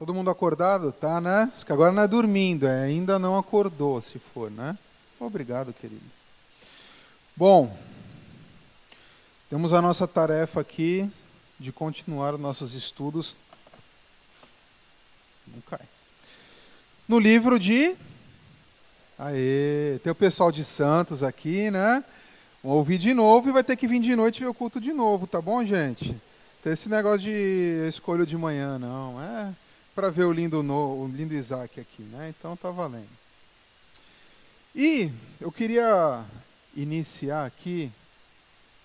Todo mundo acordado? Tá, né? que agora não é dormindo, é ainda não acordou, se for, né? Obrigado, querido. Bom, temos a nossa tarefa aqui de continuar os nossos estudos. Não cai. No livro de. Aê, tem o pessoal de Santos aqui, né? Vão ouvir de novo e vai ter que vir de noite ver o culto de novo, tá bom, gente? Tem esse negócio de escolha de manhã, não. É para ver o lindo, no, o lindo Isaac aqui, né? Então tá valendo. E eu queria iniciar aqui,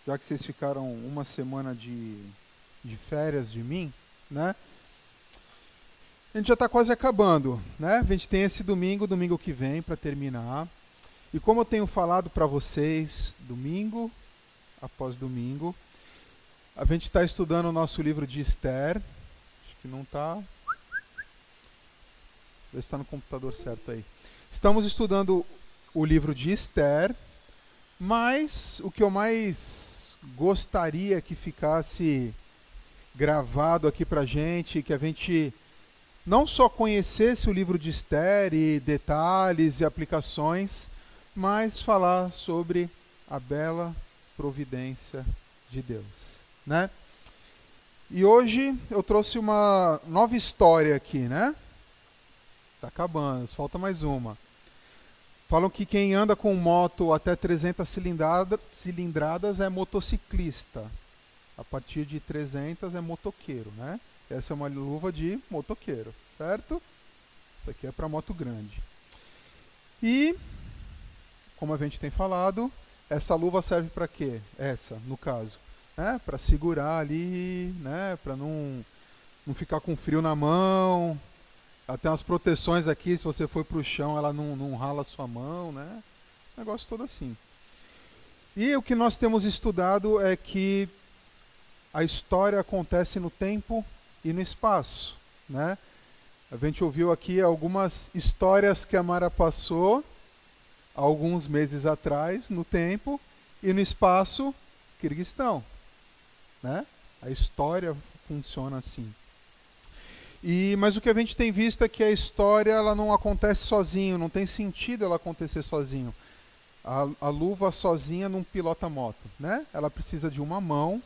já que vocês ficaram uma semana de, de férias de mim, né? A gente já está quase acabando, né? A gente tem esse domingo, domingo que vem, para terminar. E como eu tenho falado para vocês, domingo após domingo, a gente está estudando o nosso livro de Esther. Acho que não está Ver se está no computador certo aí. Estamos estudando o livro de Esther, mas o que eu mais gostaria que ficasse gravado aqui para gente, que a gente não só conhecesse o livro de Esther e detalhes e aplicações, mas falar sobre a bela providência de Deus, né? E hoje eu trouxe uma nova história aqui, né? Está acabando, falta mais uma. Falam que quem anda com moto até 300 cilindrada, cilindradas é motociclista. A partir de 300 é motoqueiro, né? Essa é uma luva de motoqueiro, certo? Isso aqui é para moto grande. E, como a gente tem falado, essa luva serve para quê? Essa, no caso, né? Para segurar ali, né? Para não não ficar com frio na mão, tem umas proteções aqui, se você for para o chão, ela não, não rala sua mão, né? Negócio todo assim. E o que nós temos estudado é que a história acontece no tempo e no espaço, né? A gente ouviu aqui algumas histórias que a Mara passou alguns meses atrás no tempo e no espaço Kirguistão, né? A história funciona assim. E, mas o que a gente tem visto é que a história ela não acontece sozinho, não tem sentido ela acontecer sozinho. A, a luva sozinha não pilota moto, né? Ela precisa de uma mão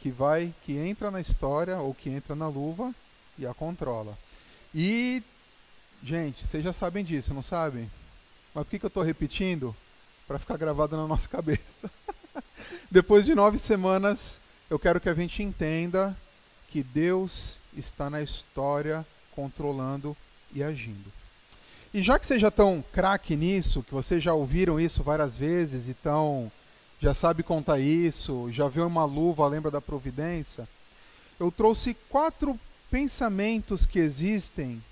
que vai, que entra na história ou que entra na luva e a controla. E, gente, vocês já sabem disso, não sabem? Mas por que, que eu estou repetindo? Para ficar gravado na nossa cabeça. Depois de nove semanas, eu quero que a gente entenda que Deus está na história controlando e agindo. E já que vocês já estão craque nisso, que vocês já ouviram isso várias vezes, então já sabe contar isso, já viu uma luva, lembra da providência, eu trouxe quatro pensamentos que existem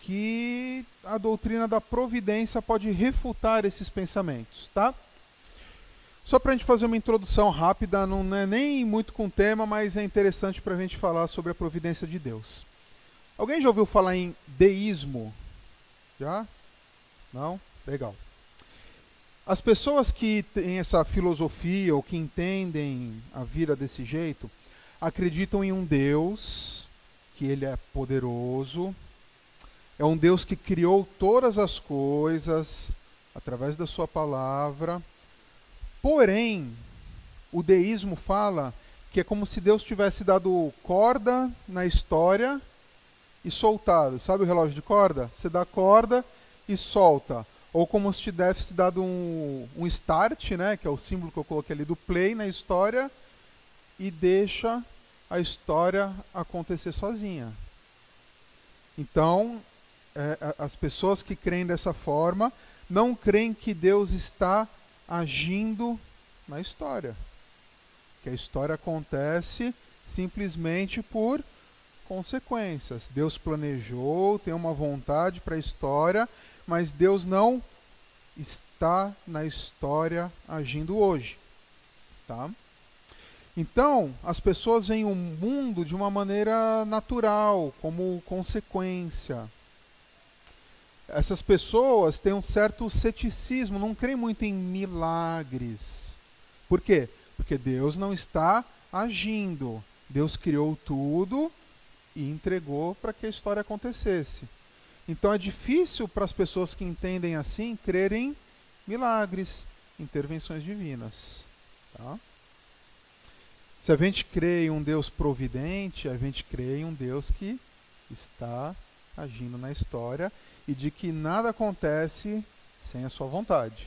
que a doutrina da providência pode refutar esses pensamentos, tá? Só para a gente fazer uma introdução rápida, não é nem muito com tema, mas é interessante para a gente falar sobre a providência de Deus. Alguém já ouviu falar em deísmo? Já? Não? Legal. As pessoas que têm essa filosofia ou que entendem a vida desse jeito, acreditam em um Deus, que ele é poderoso, é um Deus que criou todas as coisas através da sua palavra Porém, o deísmo fala que é como se Deus tivesse dado corda na história e soltado. Sabe o relógio de corda? Você dá corda e solta. Ou como se tivesse dado um, um start, né, que é o símbolo que eu coloquei ali do play na história, e deixa a história acontecer sozinha. Então, é, as pessoas que creem dessa forma não creem que Deus está agindo na história. Que a história acontece simplesmente por consequências. Deus planejou, tem uma vontade para a história, mas Deus não está na história agindo hoje. Tá? Então, as pessoas veem o mundo de uma maneira natural, como consequência essas pessoas têm um certo ceticismo, não creem muito em milagres. Por quê? Porque Deus não está agindo. Deus criou tudo e entregou para que a história acontecesse. Então é difícil para as pessoas que entendem assim crerem milagres, intervenções divinas. Tá? Se a gente crê em um Deus providente, a gente crê em um Deus que está agindo na história e de que nada acontece sem a sua vontade.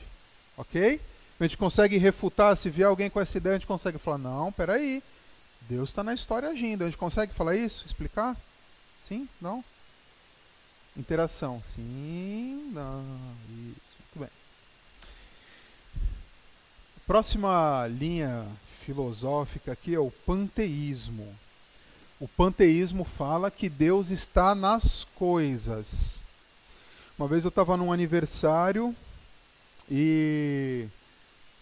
Ok? A gente consegue refutar, se vier alguém com essa ideia, a gente consegue falar, não, peraí, Deus está na história agindo. A gente consegue falar isso? Explicar? Sim? Não? Interação. Sim? Não. Isso. Muito bem. Próxima linha filosófica aqui é o panteísmo. O panteísmo fala que Deus está nas coisas. Uma vez eu estava num aniversário e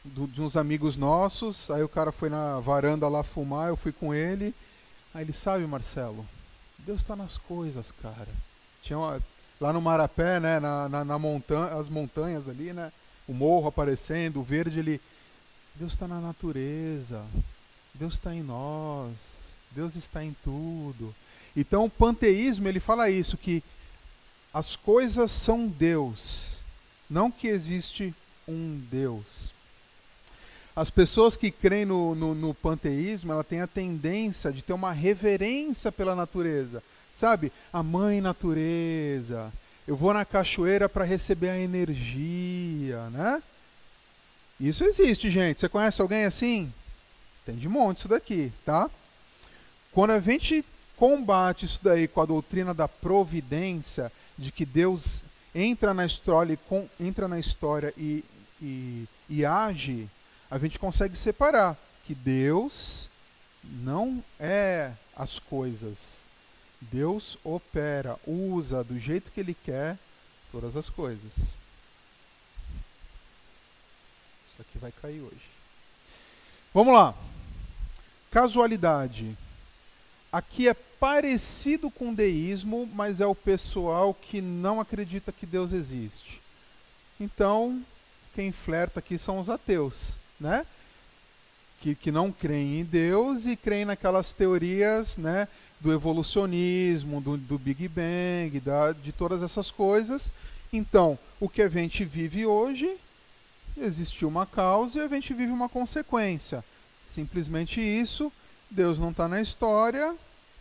do, de uns amigos nossos, aí o cara foi na varanda lá fumar, eu fui com ele. Aí ele sabe, Marcelo, Deus está nas coisas, cara. Tinha uma, lá no Marapé, né, na, na, na montanha, as montanhas ali, né, o morro aparecendo, o verde, ele, Deus está na natureza, Deus está em nós, Deus está em tudo. Então o panteísmo ele fala isso que as coisas são Deus, não que existe um Deus. As pessoas que creem no, no, no, panteísmo, ela tem a tendência de ter uma reverência pela natureza. Sabe? A mãe natureza. Eu vou na cachoeira para receber a energia, né? Isso existe, gente. Você conhece alguém assim? Tem de monte isso daqui, tá? Quando a gente combate isso daí com a doutrina da providência, de que Deus entra na história, entra na história e, e, e age, a gente consegue separar que Deus não é as coisas. Deus opera, usa do jeito que Ele quer todas as coisas. Isso aqui vai cair hoje. Vamos lá. Casualidade. Aqui é parecido com deísmo, mas é o pessoal que não acredita que Deus existe. Então, quem flerta aqui são os ateus né? Que, que não creem em Deus e creem naquelas teorias, né? Do evolucionismo, do, do Big Bang, da, de todas essas coisas. Então, o que a gente vive hoje, existiu uma causa e a gente vive uma consequência. Simplesmente isso, Deus não está na história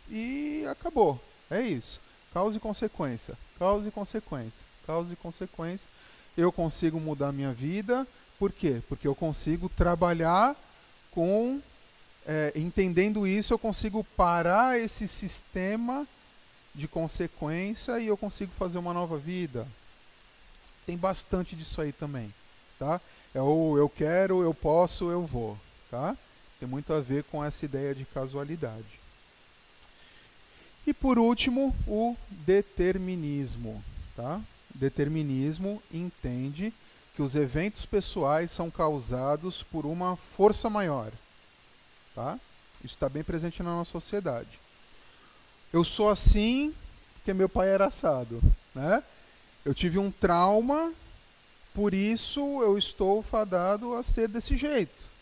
e acabou. É isso. Causa e consequência. Causa e consequência. Causa e consequência. Eu consigo mudar minha vida, por quê? Porque eu consigo trabalhar com. É, entendendo isso, eu consigo parar esse sistema de consequência e eu consigo fazer uma nova vida. Tem bastante disso aí também, tá? É o eu quero, eu posso, eu vou, tá? Tem muito a ver com essa ideia de casualidade. E por último, o determinismo, tá? Determinismo entende que os eventos pessoais são causados por uma força maior. Tá? Isso está bem presente na nossa sociedade. Eu sou assim porque meu pai era assado. Né? Eu tive um trauma, por isso eu estou fadado a ser desse jeito.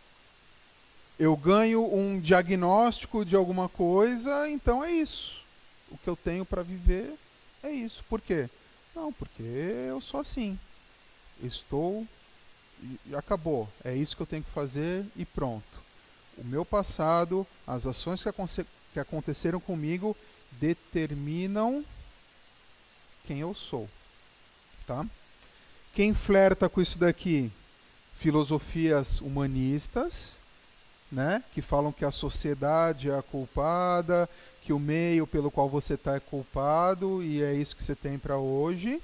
Eu ganho um diagnóstico de alguma coisa, então é isso. O que eu tenho para viver é isso. Por quê? Não, porque eu sou assim estou e acabou. É isso que eu tenho que fazer e pronto. O meu passado, as ações que, que aconteceram comigo determinam quem eu sou. Tá? Quem flerta com isso daqui? Filosofias humanistas, né? que falam que a sociedade é a culpada, que o meio pelo qual você está é culpado e é isso que você tem para hoje.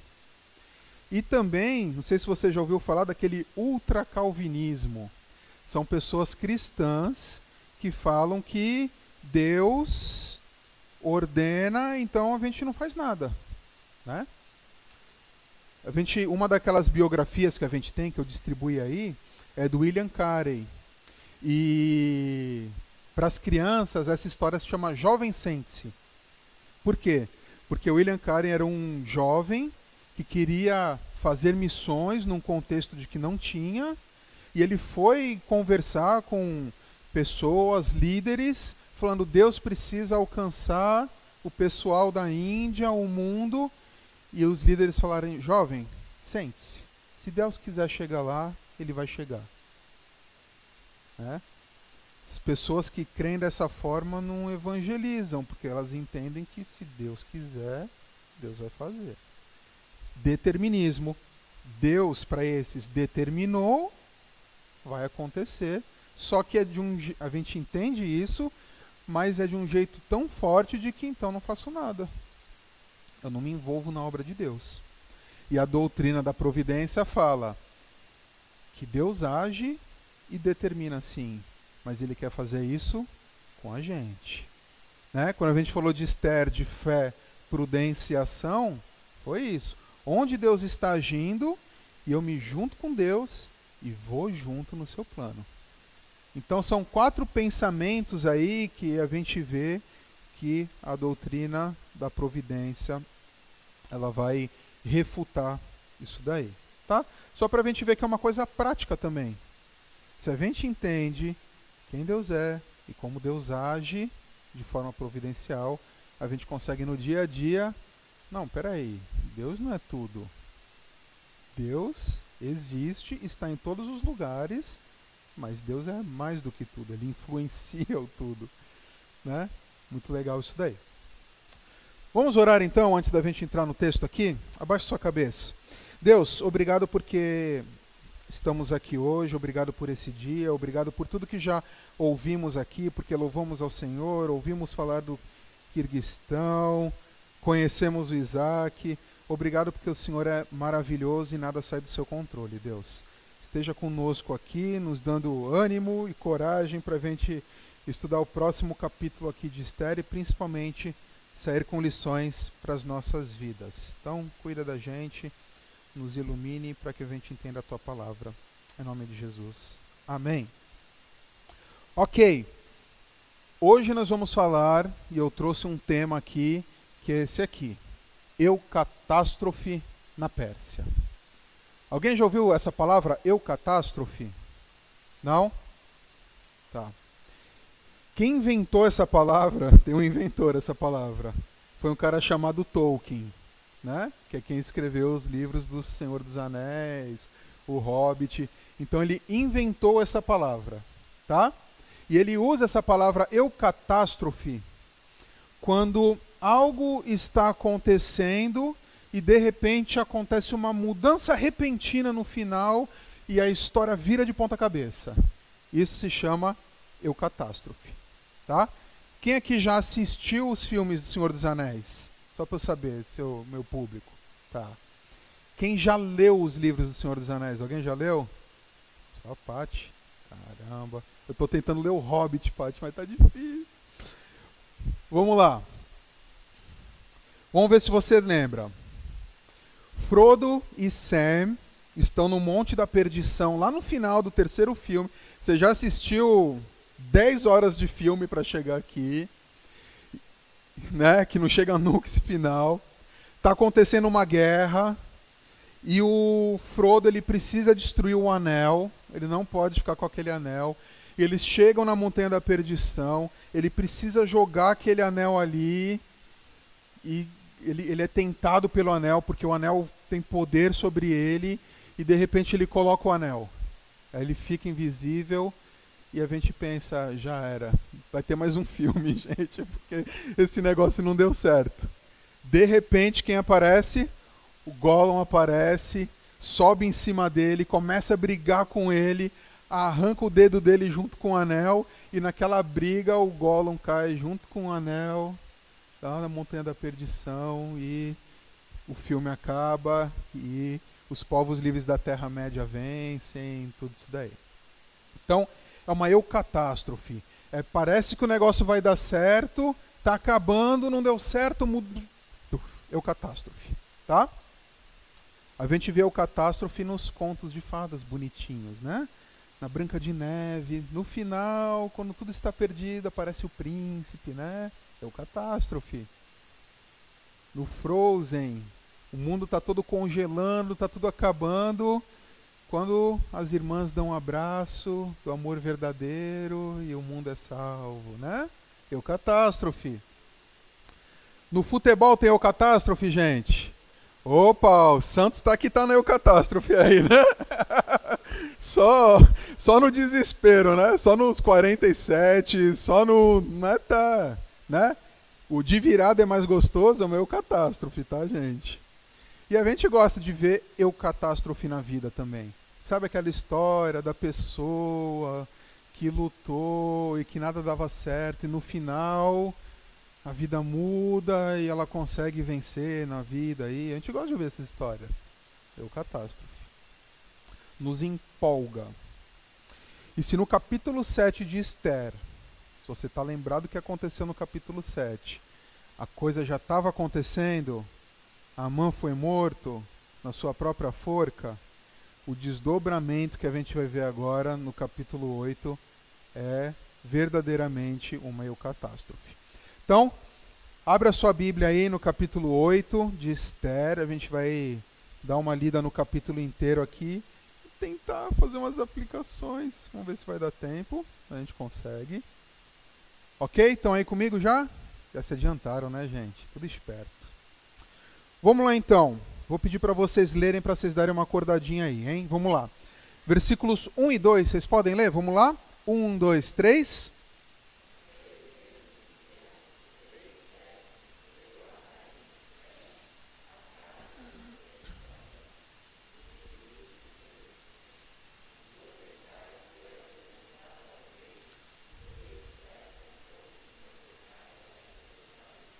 E também, não sei se você já ouviu falar daquele ultracalvinismo. São pessoas cristãs que falam que Deus ordena, então a gente não faz nada, né? A gente, uma daquelas biografias que a gente tem, que eu distribuí aí, é do William Carey. E para as crianças, essa história se chama Jovem Sente-se. Por quê? Porque William Carey era um jovem que queria fazer missões num contexto de que não tinha, e ele foi conversar com pessoas, líderes, falando: Deus precisa alcançar o o pessoal da Índia, o mundo, e os líderes falarem: jovem, sente-se. Se Deus quiser chegar lá, ele vai chegar. Né? As pessoas que creem dessa forma não evangelizam, porque elas entendem que se Deus quiser, Deus vai fazer. Determinismo. Deus para esses determinou, vai acontecer. Só que é de um, a gente entende isso, mas é de um jeito tão forte de que então não faço nada. Eu não me envolvo na obra de Deus. E a doutrina da providência fala que Deus age e determina sim, mas ele quer fazer isso com a gente. Né? Quando a gente falou de Esther, de fé, prudência e ação, foi isso. Onde Deus está agindo, e eu me junto com Deus e vou junto no seu plano. Então são quatro pensamentos aí que a gente vê que a doutrina da providência ela vai refutar isso daí, tá? Só para a gente ver que é uma coisa prática também. Se a gente entende quem Deus é e como Deus age de forma providencial, a gente consegue no dia a dia. Não, peraí, Deus não é tudo. Deus existe, está em todos os lugares, mas Deus é mais do que tudo, ele influencia o tudo. Né? Muito legal isso daí. Vamos orar então, antes da gente entrar no texto aqui? Abaixe sua cabeça. Deus, obrigado porque estamos aqui hoje, obrigado por esse dia, obrigado por tudo que já ouvimos aqui, porque louvamos ao Senhor, ouvimos falar do Kirguistão, conhecemos o Isaac. Obrigado porque o Senhor é maravilhoso e nada sai do seu controle, Deus. Esteja conosco aqui, nos dando ânimo e coragem para a gente estudar o próximo capítulo aqui de Esther e principalmente sair com lições para as nossas vidas. Então, cuida da gente nos ilumine para que a gente entenda a tua palavra. Em nome de Jesus. Amém. Ok. Hoje nós vamos falar, e eu trouxe um tema aqui, que é esse aqui. Eucatástrofe na Pérsia. Alguém já ouviu essa palavra eucatástrofe? Não? Tá. Quem inventou essa palavra, tem um inventor essa palavra, foi um cara chamado Tolkien né? que é quem escreveu os livros do Senhor dos Anéis, o Hobbit. Então ele inventou essa palavra, tá? E ele usa essa palavra eucatástrofe quando algo está acontecendo e de repente acontece uma mudança repentina no final e a história vira de ponta cabeça. Isso se chama eucatástrofe, tá? Quem aqui já assistiu os filmes do Senhor dos Anéis? Só para eu saber, seu meu público. Tá. Quem já leu os livros do Senhor dos Anéis? Alguém já leu? Só a Paty. Caramba. Eu estou tentando ler o Hobbit, Paty, mas tá difícil. Vamos lá. Vamos ver se você lembra. Frodo e Sam estão no Monte da Perdição, lá no final do terceiro filme. Você já assistiu 10 horas de filme para chegar aqui né, que não chega nunca esse final. Está acontecendo uma guerra e o Frodo ele precisa destruir o anel. Ele não pode ficar com aquele anel. Eles chegam na montanha da perdição. Ele precisa jogar aquele anel ali e ele, ele é tentado pelo anel porque o anel tem poder sobre ele e de repente ele coloca o anel. Aí ele fica invisível e a gente pensa, já era, vai ter mais um filme, gente, porque esse negócio não deu certo. De repente, quem aparece? O Gollum aparece, sobe em cima dele, começa a brigar com ele, arranca o dedo dele junto com o anel, e naquela briga o Gollum cai junto com o anel, lá na Montanha da Perdição, e o filme acaba, e os povos livres da Terra-média vencem, tudo isso daí. Então, é uma eucatástrofe. É, parece que o negócio vai dar certo, está acabando, não deu certo, muda. Eucatástrofe. Tá? A gente vê o catástrofe nos contos de fadas bonitinhos, né? Na Branca de Neve, no final, quando tudo está perdido, aparece o príncipe, né? É o catástrofe. No Frozen, o mundo está todo congelando, está tudo acabando, quando as irmãs dão um abraço do amor verdadeiro e o mundo é salvo, né? O catástrofe. No futebol tem o catástrofe, gente? Opa, o Santos tá que tá na catástrofe aí, né? só, só no desespero, né? Só nos 47, só no. Né, tá, né? O de virada é mais gostoso, é o meu catástrofe, tá, gente? E a gente gosta de ver eu catástrofe na vida também. Sabe aquela história da pessoa que lutou e que nada dava certo e no final a vida muda e ela consegue vencer na vida aí. A gente gosta de ver essas histórias. Eu catástrofe. Nos empolga. E se no capítulo 7 de Esther, se você está lembrado do que aconteceu no capítulo 7, a coisa já estava acontecendo, Amã foi morto na sua própria forca, o desdobramento que a gente vai ver agora no capítulo 8 é verdadeiramente uma eucatástrofe. Então, abra sua Bíblia aí no capítulo 8 de Esther, a gente vai dar uma lida no capítulo inteiro aqui e tentar fazer umas aplicações. Vamos ver se vai dar tempo, a gente consegue. Ok? Estão aí comigo já? Já se adiantaram, né, gente? Tudo esperto. Vamos lá então. Vou pedir para vocês lerem para vocês darem uma acordadinha aí, hein? Vamos lá. Versículos 1 e 2, vocês podem ler? Vamos lá? 1, 2, 3.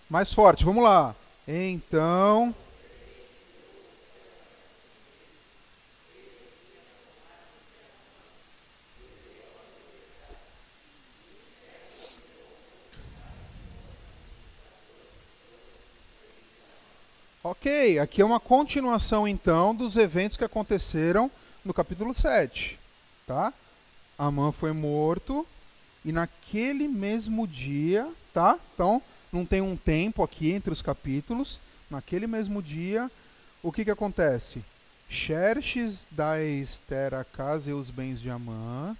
Mais forte, vamos lá. Então. Ok, aqui é uma continuação então dos eventos que aconteceram no capítulo 7. Tá? Amã foi morto e naquele mesmo dia, tá? Então, não tem um tempo aqui entre os capítulos. Naquele mesmo dia, o que, que acontece? Xerxes dá Esther a casa e os bens de Amã.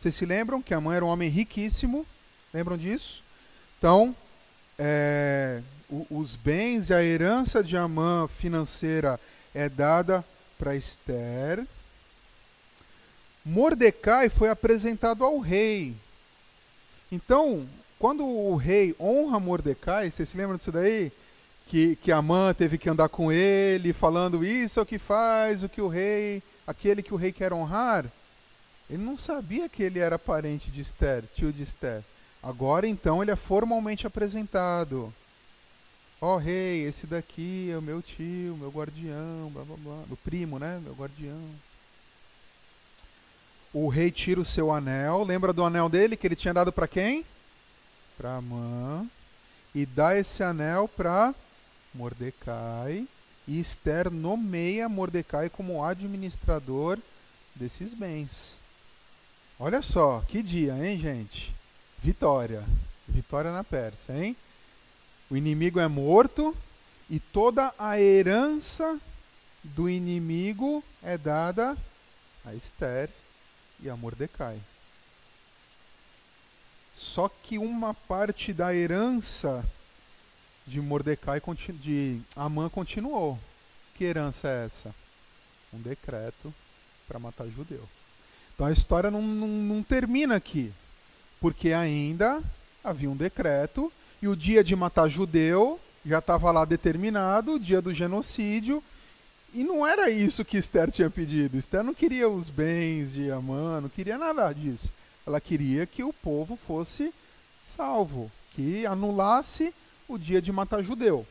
Vocês se lembram que Amã era um homem riquíssimo? Lembram disso? Então, é, o, os bens e a herança de Amã financeira é dada para Esther. Mordecai foi apresentado ao rei. Então, quando o rei honra Mordecai, vocês se lembram disso daí? Que, que Amã teve que andar com ele, falando isso é o que faz, o que o rei, aquele que o rei quer honrar. Ele não sabia que ele era parente de Esther, tio de Esther. Agora então ele é formalmente apresentado. Ó oh, rei, esse daqui é o meu tio, meu guardião, blá blá blá. Do primo, né? Meu guardião. O rei tira o seu anel. Lembra do anel dele que ele tinha dado para quem? para Amã e dá esse anel para Mordecai. E Esther nomeia Mordecai como administrador desses bens. Olha só, que dia, hein, gente? Vitória. Vitória na Pérsia, hein? O inimigo é morto e toda a herança do inimigo é dada a Esther e a Mordecai. Só que uma parte da herança de Mordecai, de Amã, continuou. Que herança é essa? Um decreto para matar judeu. Então a história não, não, não termina aqui, porque ainda havia um decreto e o dia de matar judeu já estava lá determinado, o dia do genocídio, e não era isso que Esther tinha pedido. Esther não queria os bens de Amã, não queria nada disso. Ela queria que o povo fosse salvo, que anulasse o dia de matar judeu.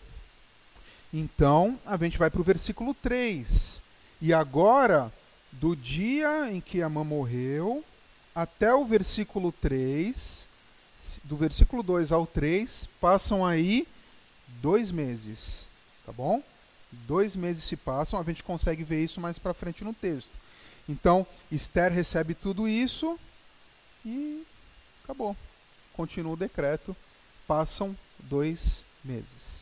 Então, a gente vai para o versículo 3. E agora, do dia em que Amã morreu até o versículo 3, do versículo 2 ao 3, passam aí dois meses. Tá bom? Dois meses se passam, a gente consegue ver isso mais para frente no texto. Então, Esther recebe tudo isso, e acabou. Continua o decreto. Passam dois meses.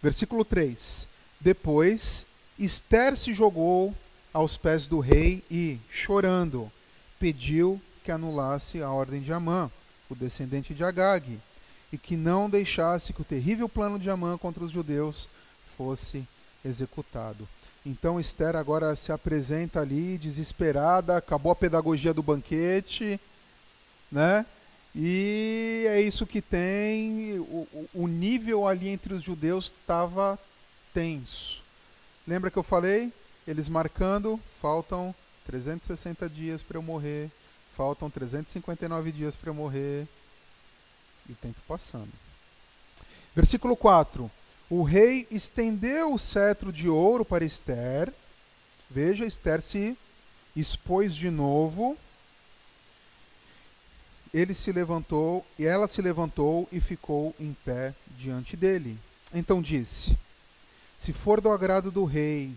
Versículo 3. Depois, Esther se jogou aos pés do rei e, chorando, pediu que anulasse a ordem de Amã, o descendente de Agag, e que não deixasse que o terrível plano de Amã contra os judeus fosse executado. Então Esther agora se apresenta ali desesperada, acabou a pedagogia do banquete, né? E é isso que tem. O, o nível ali entre os judeus estava tenso. Lembra que eu falei? Eles marcando, faltam 360 dias para eu morrer, faltam 359 dias para eu morrer, e o tempo passando. Versículo 4: O rei estendeu o cetro de ouro para Esther. Veja, Esther se expôs de novo ele se levantou e ela se levantou e ficou em pé diante dele. Então disse: Se for do agrado do rei,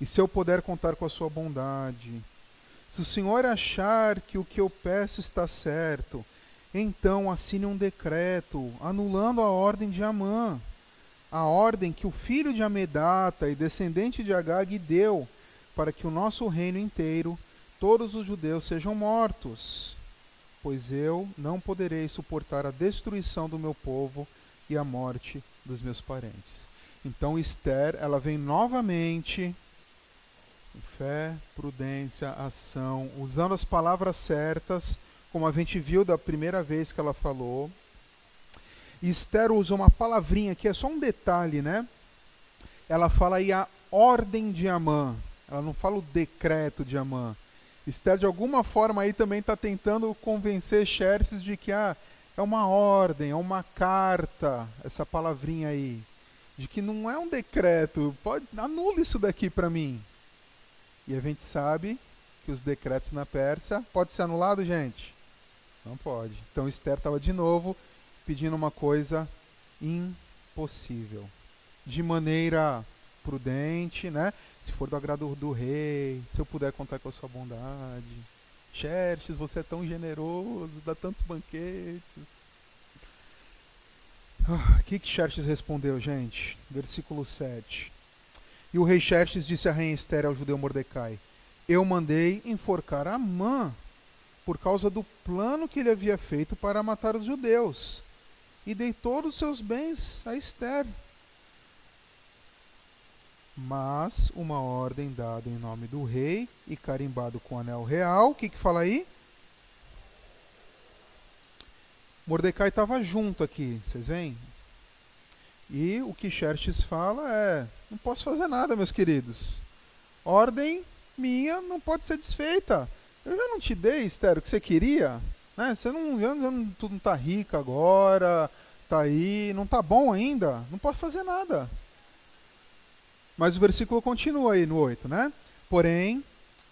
e se eu puder contar com a sua bondade, se o senhor achar que o que eu peço está certo, então assine um decreto anulando a ordem de Amã, a ordem que o filho de Amedata e descendente de Agag deu para que o nosso reino inteiro, todos os judeus sejam mortos pois eu não poderei suportar a destruição do meu povo e a morte dos meus parentes. Então Esther, ela vem novamente fé, prudência, ação, usando as palavras certas, como a gente viu da primeira vez que ela falou. E Esther usa uma palavrinha que é só um detalhe, né? Ela fala aí a ordem de Amã. Ela não fala o decreto de Amã. Esther, de alguma forma, aí também está tentando convencer Xerxes de que ah, é uma ordem, é uma carta, essa palavrinha aí. De que não é um decreto, pode anula isso daqui para mim. E a gente sabe que os decretos na Pérsia pode ser anulado, gente? Não pode. Então Esther estava de novo pedindo uma coisa impossível. De maneira prudente, né? Se for do agrado do rei, se eu puder contar com a sua bondade. Xerxes, você é tão generoso, dá tantos banquetes. O ah, que, que Xerxes respondeu, gente? Versículo 7. E o rei Xerxes disse a rainha Esther ao judeu Mordecai: Eu mandei enforcar Amã por causa do plano que ele havia feito para matar os judeus, e dei todos os seus bens a Esther mas uma ordem dada em nome do rei e carimbado com anel real. O que, que fala aí? Mordecai estava junto aqui, vocês veem? E o que Xerxes fala é: não posso fazer nada, meus queridos. Ordem minha não pode ser desfeita. Eu já não te dei, Esther, o que você queria. Né? Você não, já não, tu não tá rica agora, tá aí, não tá bom ainda. Não posso fazer nada. Mas o versículo continua aí no 8, né? Porém,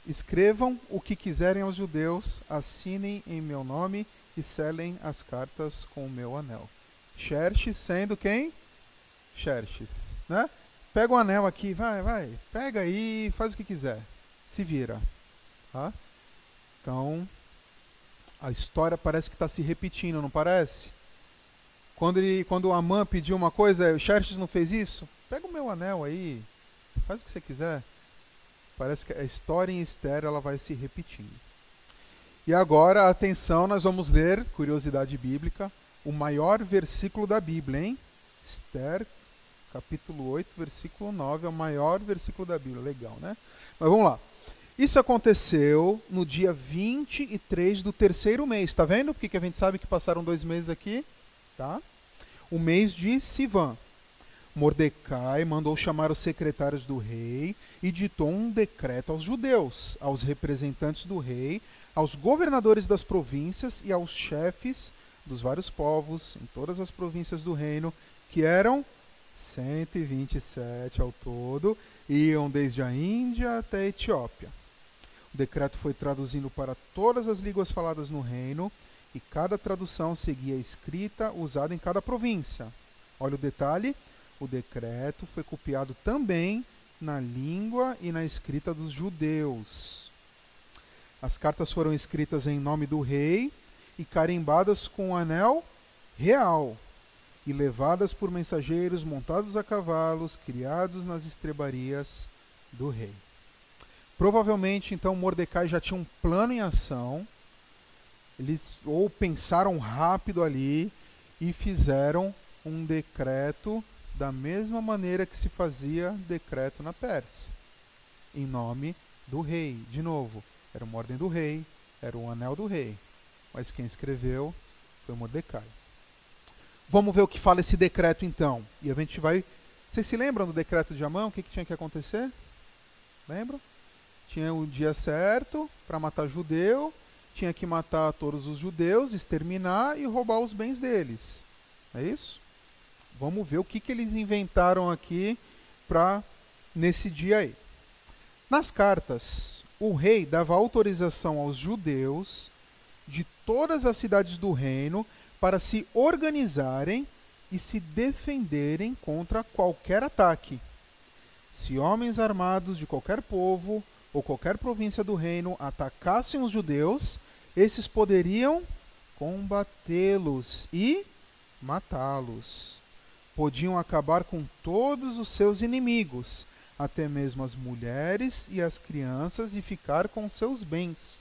escrevam o que quiserem aos judeus, assinem em meu nome e selem as cartas com o meu anel. Xerxes sendo quem? Xerxes, né? Pega o anel aqui, vai, vai, pega aí, faz o que quiser, se vira, tá? Então, a história parece que está se repetindo, não parece? Quando, ele, quando Amã pediu uma coisa, o Xerxes não fez isso? Pega o meu anel aí, faz o que você quiser. Parece que a história em Esther ela vai se repetindo. E agora, atenção, nós vamos ler, curiosidade bíblica, o maior versículo da Bíblia, hein? Esther, capítulo 8, versículo 9, é o maior versículo da Bíblia. Legal, né? Mas vamos lá. Isso aconteceu no dia 23 do terceiro mês. Está vendo? Porque a gente sabe que passaram dois meses aqui? Tá? O mês de Sivan. Mordecai mandou chamar os secretários do rei e ditou um decreto aos judeus, aos representantes do rei, aos governadores das províncias e aos chefes dos vários povos em todas as províncias do reino, que eram 127 ao todo, iam desde a Índia até a Etiópia. O decreto foi traduzido para todas as línguas faladas no reino e cada tradução seguia a escrita usada em cada província. Olha o detalhe o decreto foi copiado também na língua e na escrita dos judeus. As cartas foram escritas em nome do rei e carimbadas com um anel real e levadas por mensageiros montados a cavalos, criados nas estrebarias do rei. Provavelmente, então, Mordecai já tinha um plano em ação. Eles ou pensaram rápido ali e fizeram um decreto da mesma maneira que se fazia decreto na Pérsia, em nome do rei. De novo, era uma ordem do rei, era um anel do rei, mas quem escreveu foi Mordecai. Vamos ver o que fala esse decreto então. E a gente vai. Vocês se lembram do decreto de Amã? O que, que tinha que acontecer? Lembram? Tinha o dia certo para matar judeu, tinha que matar todos os judeus, exterminar e roubar os bens deles. É isso? Vamos ver o que, que eles inventaram aqui para nesse dia aí. Nas cartas, o rei dava autorização aos judeus de todas as cidades do reino para se organizarem e se defenderem contra qualquer ataque. Se homens armados de qualquer povo ou qualquer província do reino atacassem os judeus, esses poderiam combatê-los e matá-los podiam acabar com todos os seus inimigos, até mesmo as mulheres e as crianças, e ficar com seus bens.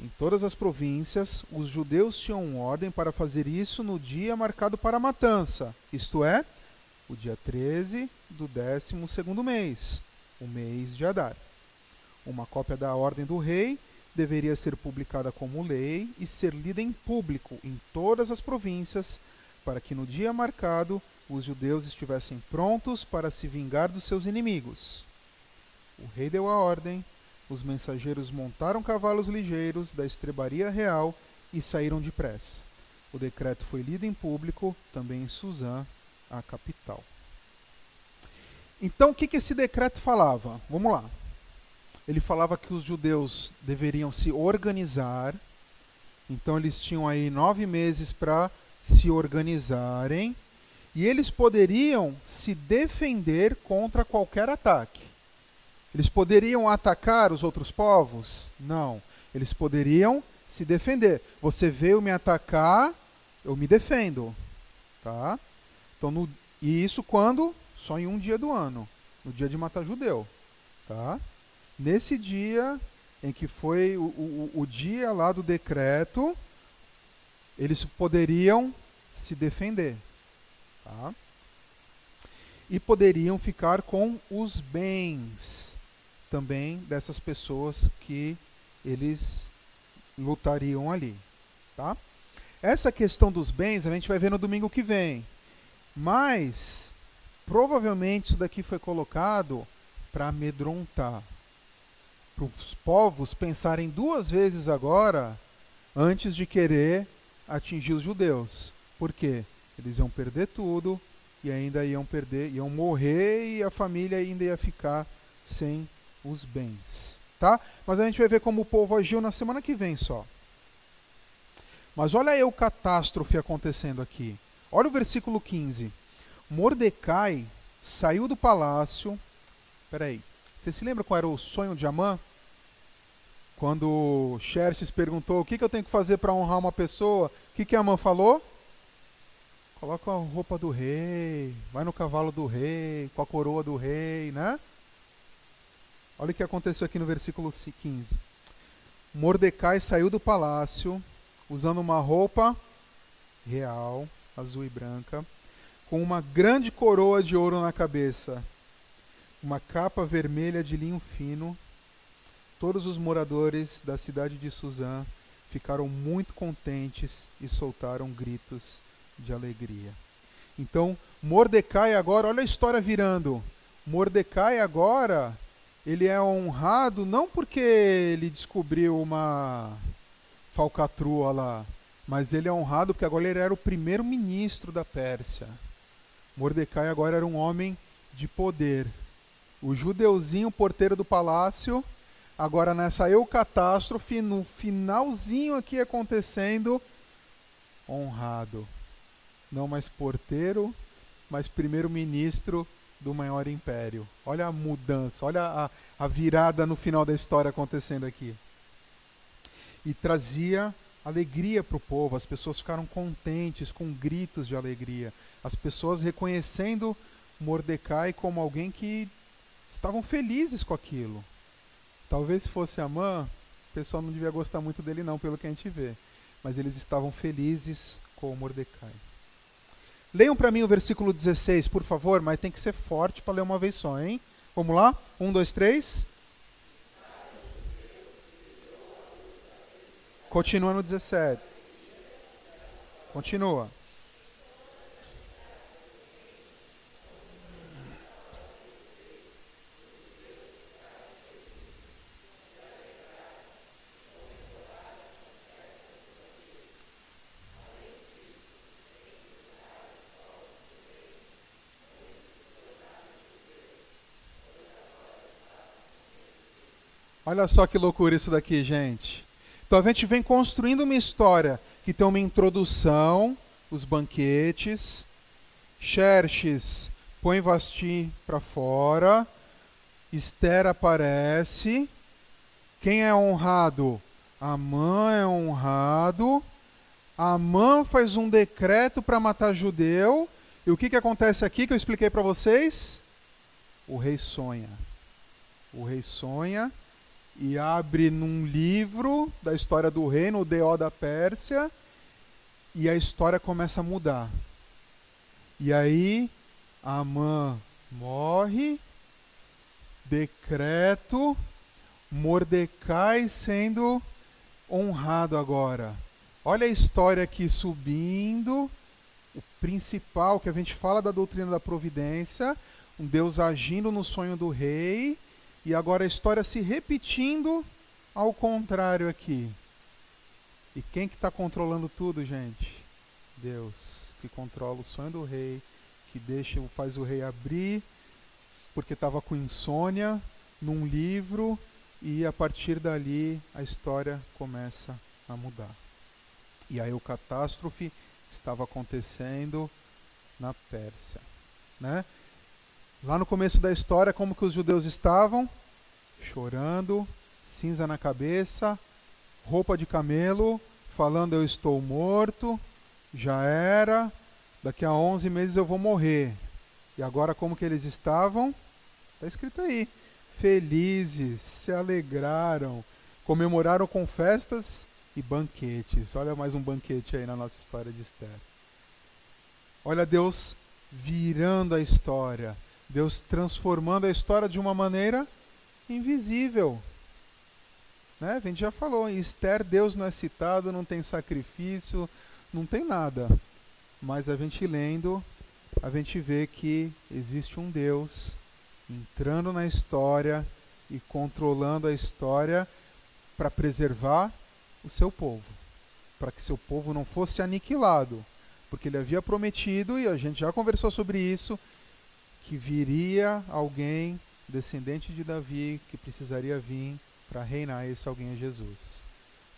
Em todas as províncias, os judeus tinham ordem para fazer isso no dia marcado para a matança, isto é, o dia 13 do 12 mês, o mês de Adar. Uma cópia da ordem do rei deveria ser publicada como lei e ser lida em público em todas as províncias para que no dia marcado os judeus estivessem prontos para se vingar dos seus inimigos. O rei deu a ordem, os mensageiros montaram cavalos ligeiros da estrebaria real e saíram depressa. O decreto foi lido em público, também em Suzã, a capital. Então, o que, que esse decreto falava? Vamos lá. Ele falava que os judeus deveriam se organizar. Então, eles tinham aí nove meses para se organizarem e eles poderiam se defender contra qualquer ataque. Eles poderiam atacar os outros povos? Não. Eles poderiam se defender. Você veio me atacar, eu me defendo. Tá? Então, no, e isso quando? Só em um dia do ano. No dia de matar judeu. Tá? Nesse dia em que foi o, o, o dia lá do decreto, eles poderiam se defender. Tá? E poderiam ficar com os bens também dessas pessoas que eles lutariam ali. Tá? Essa questão dos bens a gente vai ver no domingo que vem. Mas provavelmente isso daqui foi colocado para amedrontar. Para os povos pensarem duas vezes agora antes de querer atingir os judeus. Por quê? Eles iam perder tudo e ainda iam perder, iam morrer e a família ainda ia ficar sem os bens. Tá? Mas a gente vai ver como o povo agiu na semana que vem só. Mas olha aí o catástrofe acontecendo aqui. Olha o versículo 15. Mordecai saiu do palácio. Peraí. Você se lembra qual era o sonho de Amã? Quando Xerxes perguntou o que, que eu tenho que fazer para honrar uma pessoa, o que, que Amã falou? Coloca a roupa do rei, vai no cavalo do rei, com a coroa do rei, né? Olha o que aconteceu aqui no versículo 15. Mordecai saiu do palácio usando uma roupa real, azul e branca, com uma grande coroa de ouro na cabeça, uma capa vermelha de linho fino Todos os moradores da cidade de Suzã ficaram muito contentes e soltaram gritos de alegria. Então, Mordecai agora, olha a história virando. Mordecai agora, ele é honrado não porque ele descobriu uma falcatrua lá, mas ele é honrado porque agora ele era o primeiro ministro da Pérsia. Mordecai agora era um homem de poder. O judeuzinho porteiro do palácio Agora, nessa eucatástrofe, no finalzinho aqui acontecendo, honrado. Não mais porteiro, mas primeiro-ministro do maior império. Olha a mudança, olha a, a virada no final da história acontecendo aqui. E trazia alegria para o povo, as pessoas ficaram contentes, com gritos de alegria. As pessoas reconhecendo Mordecai como alguém que estavam felizes com aquilo. Talvez se fosse Amã, o pessoal não devia gostar muito dele não, pelo que a gente vê. Mas eles estavam felizes com Mordecai. Leiam para mim o versículo 16, por favor, mas tem que ser forte para ler uma vez só, hein? Vamos lá? Um, dois, três. Continua no 17. Continua. Olha só que loucura isso daqui, gente. Então a gente vem construindo uma história que tem uma introdução, os banquetes, Xerxes põe Vasti para fora, Esther aparece, quem é honrado? Amã é honrado, Amã faz um decreto para matar judeu, e o que, que acontece aqui que eu expliquei para vocês? O rei sonha. O rei sonha e abre num livro da história do reino, o D.O. da Pérsia, e a história começa a mudar. E aí, Amã morre, decreto, Mordecai sendo honrado agora. Olha a história aqui subindo, o principal que a gente fala da doutrina da providência, um Deus agindo no sonho do rei, e agora a história se repetindo ao contrário aqui. E quem que está controlando tudo, gente? Deus, que controla o sonho do rei, que deixa, faz o rei abrir, porque estava com insônia, num livro, e a partir dali a história começa a mudar. E aí o catástrofe estava acontecendo na Pérsia, né? Lá no começo da história, como que os judeus estavam? Chorando, cinza na cabeça, roupa de camelo, falando eu estou morto, já era, daqui a 11 meses eu vou morrer. E agora como que eles estavam? Está escrito aí. Felizes, se alegraram, comemoraram com festas e banquetes. Olha mais um banquete aí na nossa história de Esther. Olha Deus virando a história Deus transformando a história de uma maneira invisível. Né? A gente já falou, em Esther Deus não é citado, não tem sacrifício, não tem nada. Mas a gente lendo, a gente vê que existe um Deus entrando na história e controlando a história para preservar o seu povo, para que seu povo não fosse aniquilado, porque ele havia prometido e a gente já conversou sobre isso que viria alguém descendente de Davi que precisaria vir para reinar, esse alguém é Jesus.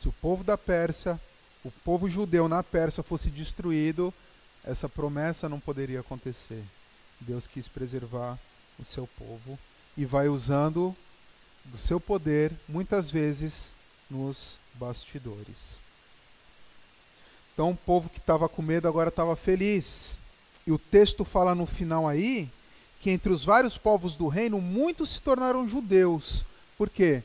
Se o povo da Pérsia, o povo judeu na Pérsia fosse destruído, essa promessa não poderia acontecer. Deus quis preservar o seu povo e vai usando do seu poder, muitas vezes, nos bastidores. Então, o povo que estava com medo agora estava feliz. E o texto fala no final aí que entre os vários povos do reino, muitos se tornaram judeus. Por quê?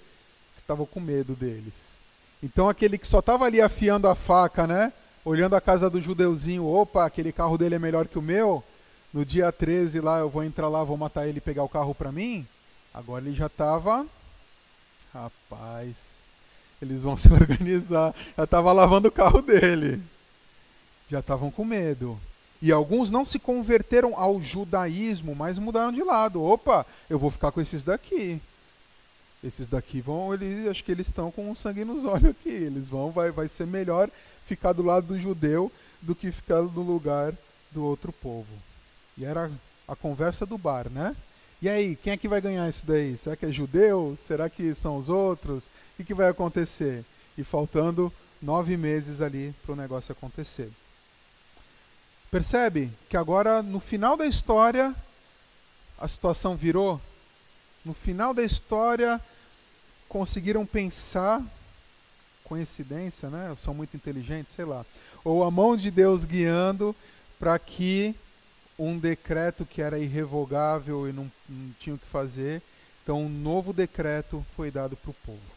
Porque estavam com medo deles. Então aquele que só estava ali afiando a faca, né? Olhando a casa do judeuzinho, opa, aquele carro dele é melhor que o meu. No dia 13 lá eu vou entrar lá, vou matar ele e pegar o carro para mim. Agora ele já estava Rapaz, eles vão se organizar. Já estava lavando o carro dele. Já estavam com medo. E alguns não se converteram ao judaísmo, mas mudaram de lado. Opa, eu vou ficar com esses daqui. Esses daqui vão, eles, acho que eles estão com sangue nos olhos aqui. Eles vão, vai, vai ser melhor ficar do lado do judeu do que ficar no lugar do outro povo. E era a conversa do bar, né? E aí, quem é que vai ganhar isso daí? Será que é judeu? Será que são os outros? O que, que vai acontecer? E faltando nove meses ali para o negócio acontecer. Percebe que agora, no final da história, a situação virou? No final da história, conseguiram pensar, coincidência, né? São muito inteligentes, sei lá. Ou a mão de Deus guiando para que um decreto que era irrevogável e não, não tinha o que fazer, então um novo decreto foi dado para o povo.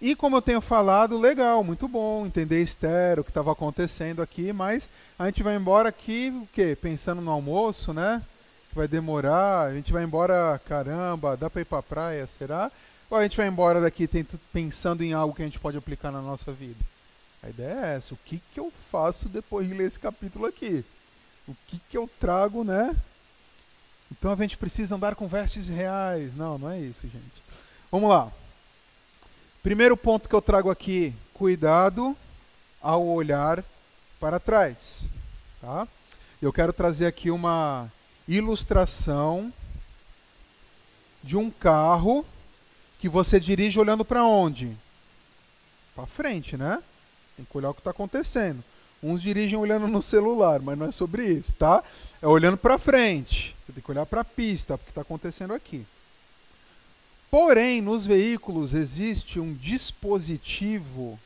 E como eu tenho falado, legal, muito bom entender Esther, o que estava acontecendo aqui, mas a gente vai embora aqui, o quê? Pensando no almoço, né? Que vai demorar, a gente vai embora, caramba, dá para ir para a praia, será? Ou a gente vai embora daqui pensando em algo que a gente pode aplicar na nossa vida? A ideia é essa, o que, que eu faço depois de ler esse capítulo aqui? O que, que eu trago, né? Então a gente precisa andar com vestes reais. Não, não é isso, gente. Vamos lá. Primeiro ponto que eu trago aqui, cuidado ao olhar para trás. Tá? Eu quero trazer aqui uma ilustração de um carro que você dirige olhando para onde? Para frente, né? Tem que olhar o que está acontecendo. Uns dirigem olhando no celular, mas não é sobre isso, tá? É olhando para frente. Você tem que olhar para a pista, porque está acontecendo aqui. Porém, nos veículos existe um dispositivo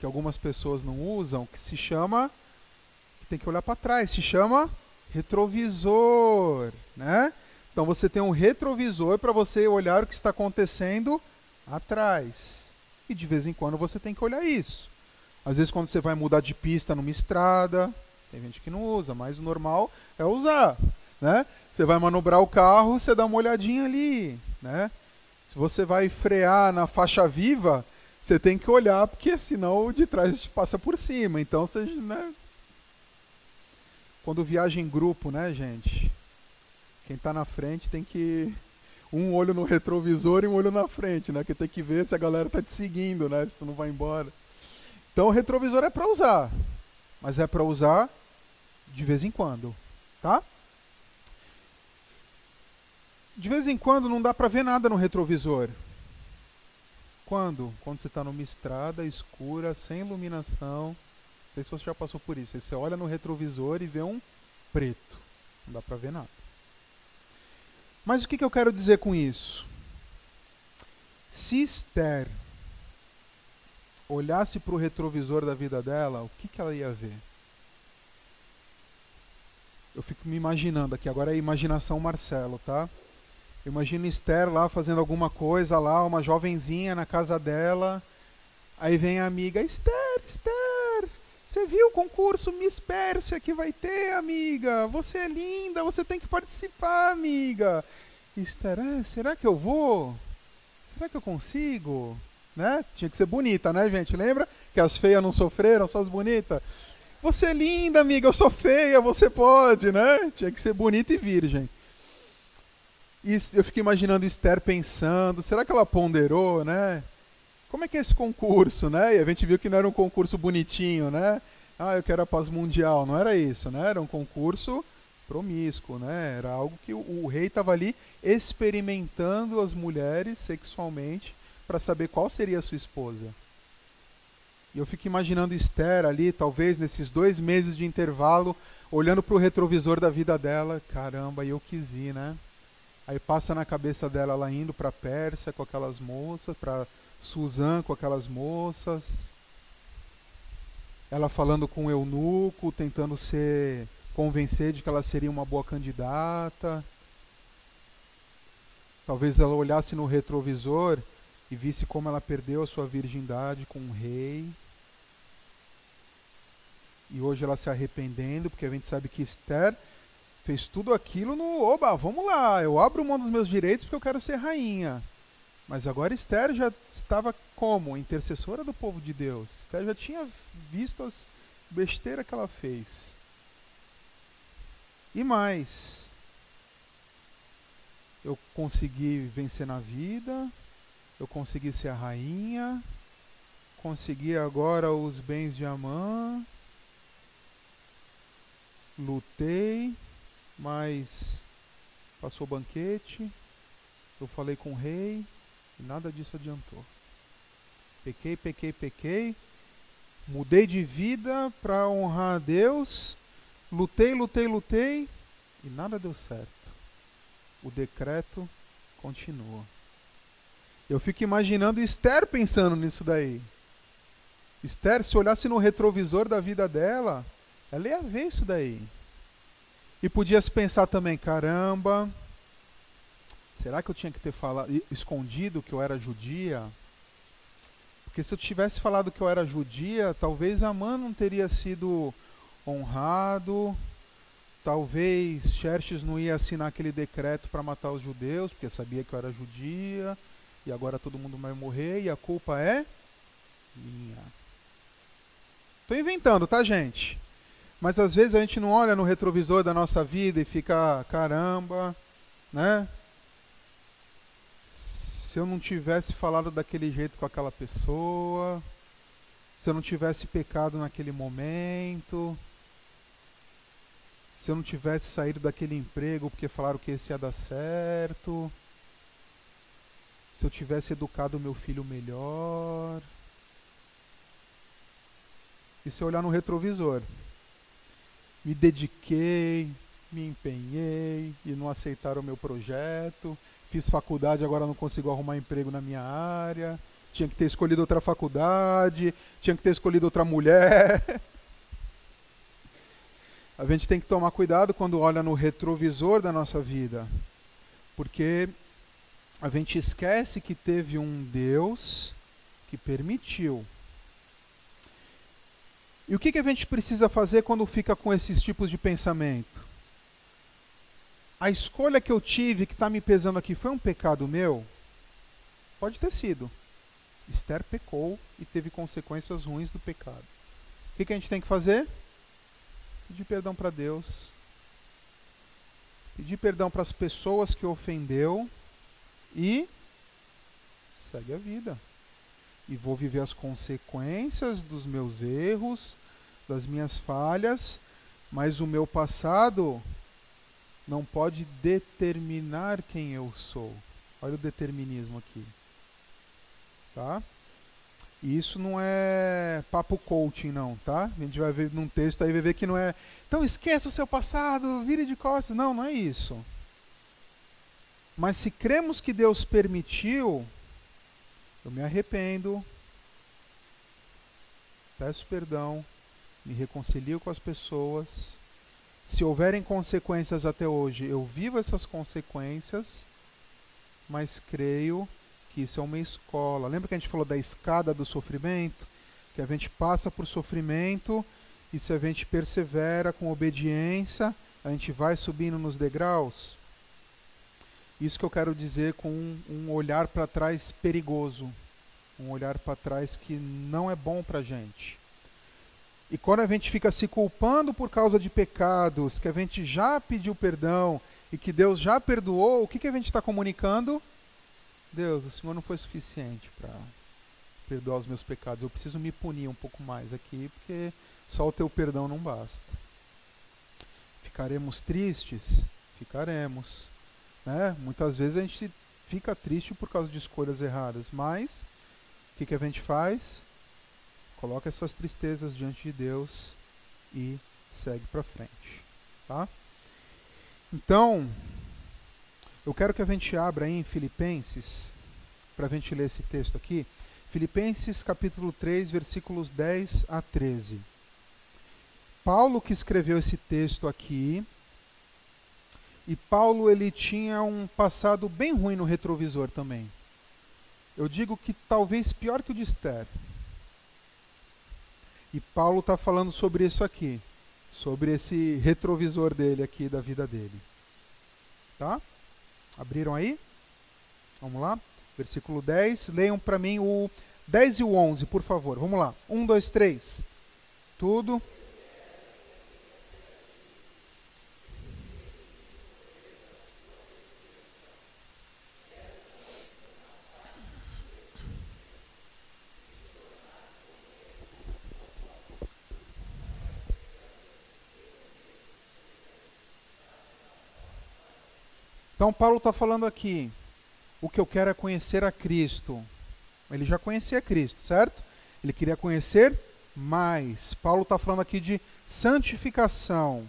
que algumas pessoas não usam, que se chama, tem que olhar para trás, se chama retrovisor, né? Então você tem um retrovisor para você olhar o que está acontecendo atrás. E de vez em quando você tem que olhar isso. Às vezes quando você vai mudar de pista numa estrada, tem gente que não usa, mas o normal é usar, né? Você vai manobrar o carro, você dá uma olhadinha ali, né? Se você vai frear na faixa viva, você tem que olhar, porque senão o de trás passa por cima. Então você, né? Quando viaja em grupo, né, gente? Quem está na frente tem que um olho no retrovisor e um olho na frente, né? Que tem que ver se a galera tá te seguindo, né? Se tu não vai embora. Então o retrovisor é para usar, mas é para usar de vez em quando, tá? De vez em quando não dá para ver nada no retrovisor. Quando? Quando você está numa estrada escura, sem iluminação. Não sei se você já passou por isso. Aí você olha no retrovisor e vê um preto. Não dá para ver nada. Mas o que, que eu quero dizer com isso? Se Esther olhasse para o retrovisor da vida dela, o que, que ela ia ver? Eu fico me imaginando aqui, agora é imaginação Marcelo, tá? Imagina Esther lá fazendo alguma coisa lá, uma jovenzinha na casa dela. Aí vem a amiga, Esther, Esther, você viu o concurso Miss Pérsia que vai ter, amiga? Você é linda, você tem que participar, amiga. Esther, é, será que eu vou? Será que eu consigo? Né? Tinha que ser bonita, né, gente? Lembra que as feias não sofreram, só as bonitas? Você é linda, amiga, eu sou feia, você pode, né? Tinha que ser bonita e virgem. E eu fico imaginando Esther pensando, será que ela ponderou, né? Como é que é esse concurso, né? E a gente viu que não era um concurso bonitinho, né? Ah, eu quero a paz mundial. Não era isso, né? Era um concurso promíscuo, né? Era algo que o, o rei estava ali experimentando as mulheres sexualmente para saber qual seria a sua esposa. E eu fico imaginando Esther ali, talvez nesses dois meses de intervalo, olhando para o retrovisor da vida dela. Caramba, eu quis ir, né? Aí passa na cabeça dela ela indo para Pérsia com aquelas moças, para Suzã com aquelas moças. Ela falando com o eunuco, tentando ser convencer de que ela seria uma boa candidata. Talvez ela olhasse no retrovisor e visse como ela perdeu a sua virgindade com um rei. E hoje ela se arrependendo, porque a gente sabe que Esther fez tudo aquilo no, oba, vamos lá, eu abro mão dos meus direitos porque eu quero ser rainha. Mas agora Esther já estava como? Intercessora do povo de Deus. Esther já tinha visto as besteiras que ela fez. E mais, eu consegui vencer na vida, eu consegui ser a rainha, consegui agora os bens de Amã, lutei, mas passou o banquete, eu falei com o rei e nada disso adiantou. Pequei, pequei, pequei, mudei de vida para honrar a Deus, lutei, lutei, lutei e nada deu certo. O decreto continua. Eu fico imaginando Esther pensando nisso daí. Esther, se olhasse no retrovisor da vida dela, ela ia ver isso daí. E podia se pensar também, caramba, será que eu tinha que ter falado, escondido que eu era judia? Porque se eu tivesse falado que eu era judia, talvez Amã não teria sido honrado, talvez Xerxes não ia assinar aquele decreto para matar os judeus, porque sabia que eu era judia, e agora todo mundo vai morrer, e a culpa é minha. Estou inventando, tá, gente? Mas às vezes a gente não olha no retrovisor da nossa vida e fica, caramba, né? Se eu não tivesse falado daquele jeito com aquela pessoa, se eu não tivesse pecado naquele momento, se eu não tivesse saído daquele emprego porque falaram que esse ia dar certo, se eu tivesse educado meu filho melhor. E se eu olhar no retrovisor, me dediquei, me empenhei e não aceitaram o meu projeto. Fiz faculdade, agora não consigo arrumar emprego na minha área. Tinha que ter escolhido outra faculdade, tinha que ter escolhido outra mulher. A gente tem que tomar cuidado quando olha no retrovisor da nossa vida, porque a gente esquece que teve um Deus que permitiu e o que, que a gente precisa fazer quando fica com esses tipos de pensamento? A escolha que eu tive, que está me pesando aqui, foi um pecado meu? Pode ter sido. Esther pecou e teve consequências ruins do pecado. O que, que a gente tem que fazer? Pedir perdão para Deus. Pedir perdão para as pessoas que ofendeu e segue a vida e vou viver as consequências dos meus erros, das minhas falhas, mas o meu passado não pode determinar quem eu sou. Olha o determinismo aqui. Tá? E isso não é papo coaching, não, tá? A gente vai ver num texto aí, vai ver que não é. Então esqueça o seu passado, vire de costas. Não, não é isso. Mas se cremos que Deus permitiu, eu me arrependo, peço perdão, me reconcilio com as pessoas. Se houverem consequências até hoje, eu vivo essas consequências, mas creio que isso é uma escola. Lembra que a gente falou da escada do sofrimento? Que a gente passa por sofrimento e se a gente persevera com obediência, a gente vai subindo nos degraus. Isso que eu quero dizer com um, um olhar para trás perigoso, um olhar para trás que não é bom para a gente. E quando a gente fica se culpando por causa de pecados, que a gente já pediu perdão e que Deus já perdoou, o que, que a gente está comunicando? Deus, o Senhor não foi suficiente para perdoar os meus pecados. Eu preciso me punir um pouco mais aqui, porque só o teu perdão não basta. Ficaremos tristes? Ficaremos. Né? Muitas vezes a gente fica triste por causa de escolhas erradas, mas o que, que a gente faz? Coloca essas tristezas diante de Deus e segue para frente. Tá? Então, eu quero que a gente abra aí em Filipenses, para a gente ler esse texto aqui. Filipenses capítulo 3, versículos 10 a 13. Paulo que escreveu esse texto aqui, e Paulo ele tinha um passado bem ruim no retrovisor também. Eu digo que talvez pior que o de Esther. E Paulo está falando sobre isso aqui, sobre esse retrovisor dele aqui da vida dele. Tá? Abriram aí? Vamos lá? Versículo 10. Leiam para mim o 10 e o 11, por favor. Vamos lá. 1, 2, 3. Tudo. Então, Paulo está falando aqui: o que eu quero é conhecer a Cristo. Ele já conhecia Cristo, certo? Ele queria conhecer mais. Paulo está falando aqui de santificação,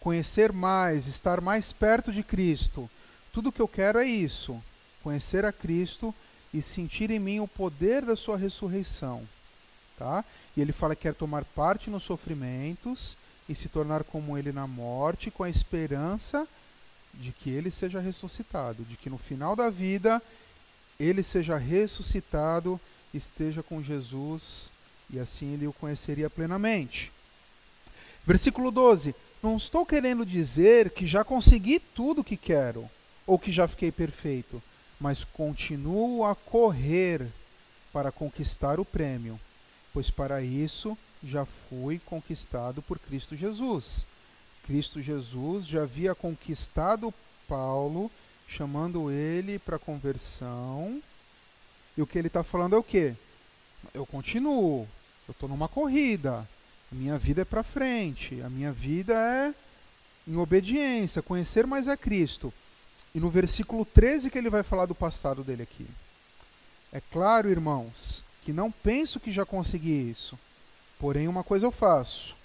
conhecer mais, estar mais perto de Cristo. Tudo que eu quero é isso: conhecer a Cristo e sentir em mim o poder da sua ressurreição. Tá? E ele fala que quer tomar parte nos sofrimentos e se tornar como ele na morte, com a esperança de que ele seja ressuscitado, de que no final da vida ele seja ressuscitado esteja com Jesus e assim ele o conheceria plenamente. Versículo 12: Não estou querendo dizer que já consegui tudo o que quero ou que já fiquei perfeito, mas continuo a correr para conquistar o prêmio, pois para isso já fui conquistado por Cristo Jesus. Cristo Jesus já havia conquistado Paulo, chamando ele para conversão. E o que ele está falando é o quê? Eu continuo, eu estou numa corrida, a minha vida é para frente, a minha vida é em obediência, conhecer mais a Cristo. E no versículo 13 que ele vai falar do passado dele aqui. É claro, irmãos, que não penso que já consegui isso. Porém, uma coisa eu faço: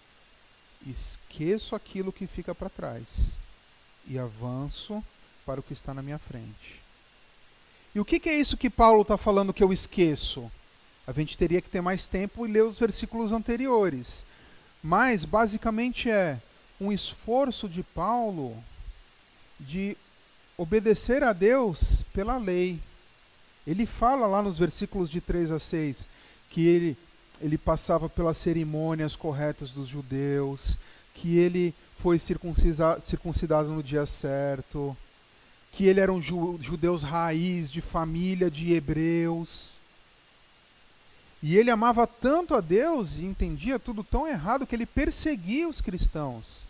esqueço aquilo que fica para trás e avanço para o que está na minha frente. E o que, que é isso que Paulo está falando que eu esqueço? A gente teria que ter mais tempo e ler os versículos anteriores. Mas, basicamente, é um esforço de Paulo de obedecer a Deus pela lei. Ele fala lá nos versículos de 3 a 6 que ele, ele passava pelas cerimônias corretas dos judeus, que ele foi circuncisado, circuncidado no dia certo, que ele era um ju, judeus raiz, de família de hebreus. E ele amava tanto a Deus e entendia tudo tão errado que ele perseguia os cristãos.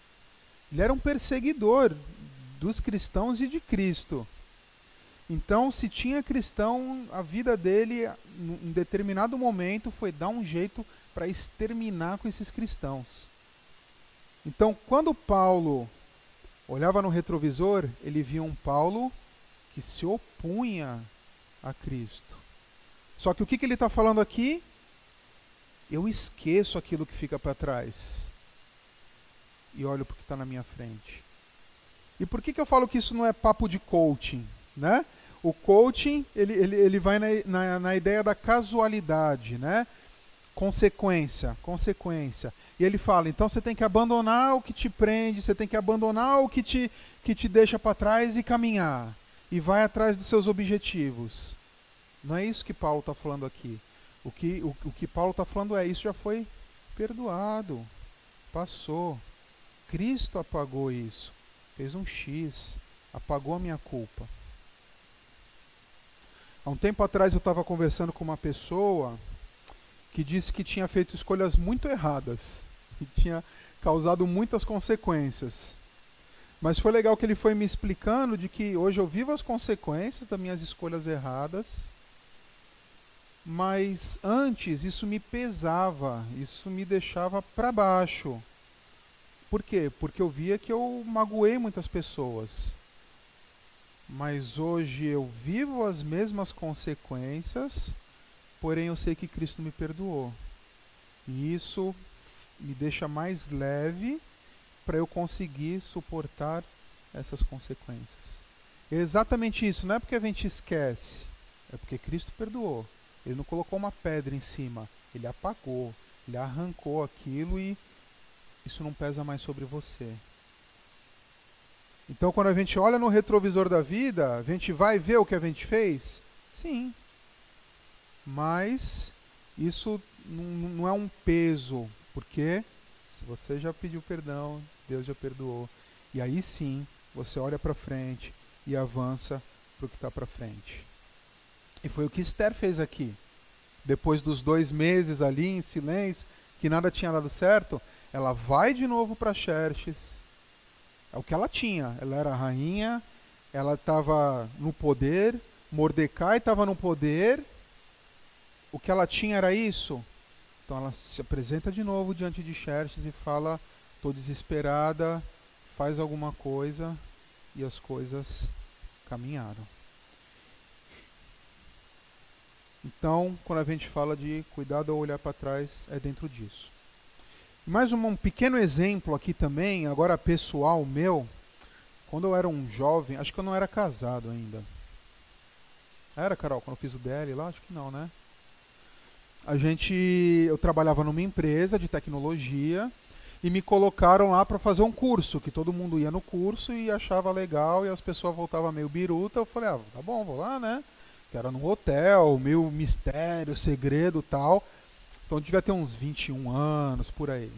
Ele era um perseguidor dos cristãos e de Cristo. Então, se tinha cristão, a vida dele, em determinado momento, foi dar um jeito para exterminar com esses cristãos. Então, quando Paulo olhava no retrovisor, ele via um Paulo que se opunha a Cristo. Só que o que, que ele está falando aqui? Eu esqueço aquilo que fica para trás e olho para o que está na minha frente. E por que, que eu falo que isso não é papo de coaching? Né? O coaching ele, ele, ele vai na, na, na ideia da casualidade, né? Consequência, consequência. E ele fala: então você tem que abandonar o que te prende, você tem que abandonar o que te, que te deixa para trás e caminhar. E vai atrás dos seus objetivos. Não é isso que Paulo está falando aqui. O que, o, o que Paulo está falando é: isso já foi perdoado, passou. Cristo apagou isso, fez um X, apagou a minha culpa. Há um tempo atrás eu estava conversando com uma pessoa que disse que tinha feito escolhas muito erradas e tinha causado muitas consequências. Mas foi legal que ele foi me explicando de que hoje eu vivo as consequências das minhas escolhas erradas, mas antes isso me pesava, isso me deixava para baixo. Por quê? Porque eu via que eu magoei muitas pessoas. Mas hoje eu vivo as mesmas consequências porém eu sei que Cristo me perdoou. E isso me deixa mais leve para eu conseguir suportar essas consequências. É exatamente isso, não é porque a gente esquece, é porque Cristo perdoou. Ele não colocou uma pedra em cima, ele apagou, ele arrancou aquilo e isso não pesa mais sobre você. Então, quando a gente olha no retrovisor da vida, a gente vai ver o que a gente fez? Sim, mas isso não é um peso, porque se você já pediu perdão, Deus já perdoou. E aí sim, você olha para frente e avança para o que está para frente. E foi o que Esther fez aqui. Depois dos dois meses ali em silêncio, que nada tinha dado certo, ela vai de novo para Xerxes. É o que ela tinha. Ela era rainha, ela estava no poder, Mordecai estava no poder, o que ela tinha era isso. Então ela se apresenta de novo diante de Xerxes e fala: "Estou desesperada, faz alguma coisa", e as coisas caminharam. Então, quando a gente fala de cuidado ao olhar para trás, é dentro disso. Mais um, um pequeno exemplo aqui também, agora pessoal meu. Quando eu era um jovem, acho que eu não era casado ainda. Era, Carol, quando eu fiz o DL lá? Acho que não, né? a gente eu trabalhava numa empresa de tecnologia e me colocaram lá para fazer um curso, que todo mundo ia no curso e achava legal e as pessoas voltavam meio biruta. Eu falei, ah, tá bom, vou lá, né? que era num hotel, meio mistério, segredo tal. Então devia ter uns 21 anos por aí.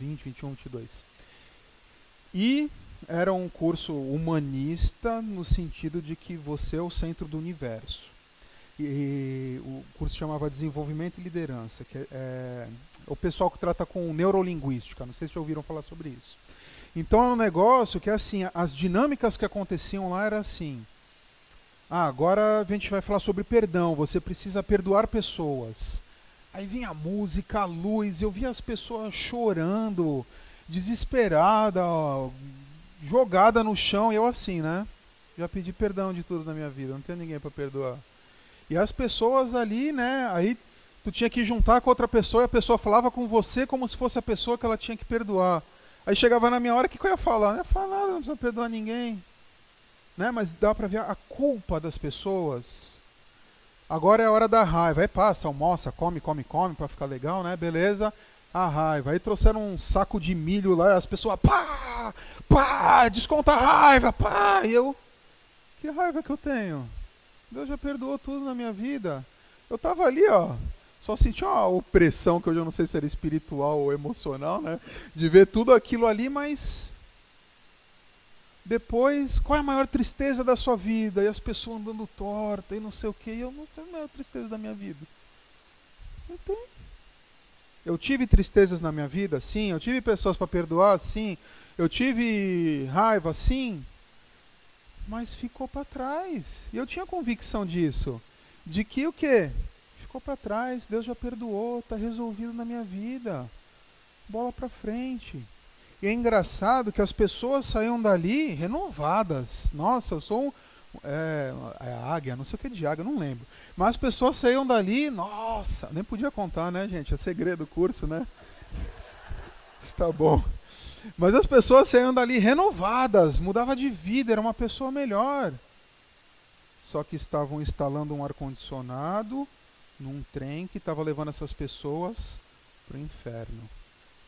20, 21, 22. E era um curso humanista no sentido de que você é o centro do universo. E o curso chamava Desenvolvimento e Liderança, que é, é o pessoal que trata com neurolinguística. Não sei se já ouviram falar sobre isso. Então é um negócio que assim, as dinâmicas que aconteciam lá era assim. Ah, agora a gente vai falar sobre perdão. Você precisa perdoar pessoas. Aí vinha a música, a luz, eu via as pessoas chorando, desesperada, jogada no chão, e eu assim, né? Já pedi perdão de tudo na minha vida, não tem ninguém para perdoar. E as pessoas ali, né? Aí tu tinha que juntar com outra pessoa e a pessoa falava com você como se fosse a pessoa que ela tinha que perdoar. Aí chegava na minha hora, o que, que eu ia falar? Não ia falar nada, não precisa perdoar ninguém. Né? Mas dá para ver a culpa das pessoas. Agora é a hora da raiva. Aí passa, almoça, come, come, come para ficar legal, né? Beleza. A raiva. Aí trouxeram um saco de milho lá, as pessoas, pá, pá, desconta a raiva, pá. E eu, que raiva que eu tenho? Deus já perdoou tudo na minha vida. Eu tava ali, ó, só senti uma opressão que eu já não sei se era espiritual ou emocional, né? De ver tudo aquilo ali, mas depois, qual é a maior tristeza da sua vida? E as pessoas andando torta e não sei o que. E eu não tenho a maior tristeza da minha vida. Não tem. Eu tive tristezas na minha vida, sim. Eu tive pessoas para perdoar, sim. Eu tive raiva, sim. Mas ficou para trás. E eu tinha convicção disso. De que o quê? ficou para trás, Deus já perdoou, está resolvido na minha vida. Bola para frente. E é engraçado que as pessoas saíam dali renovadas. Nossa, eu sou um, é, é águia, não sei o que de águia, não lembro. Mas as pessoas saíam dali, nossa, nem podia contar, né, gente? É segredo do curso, né? Está bom. Mas as pessoas saíam dali renovadas, mudava de vida, era uma pessoa melhor. Só que estavam instalando um ar-condicionado, num trem que estava levando essas pessoas para o inferno.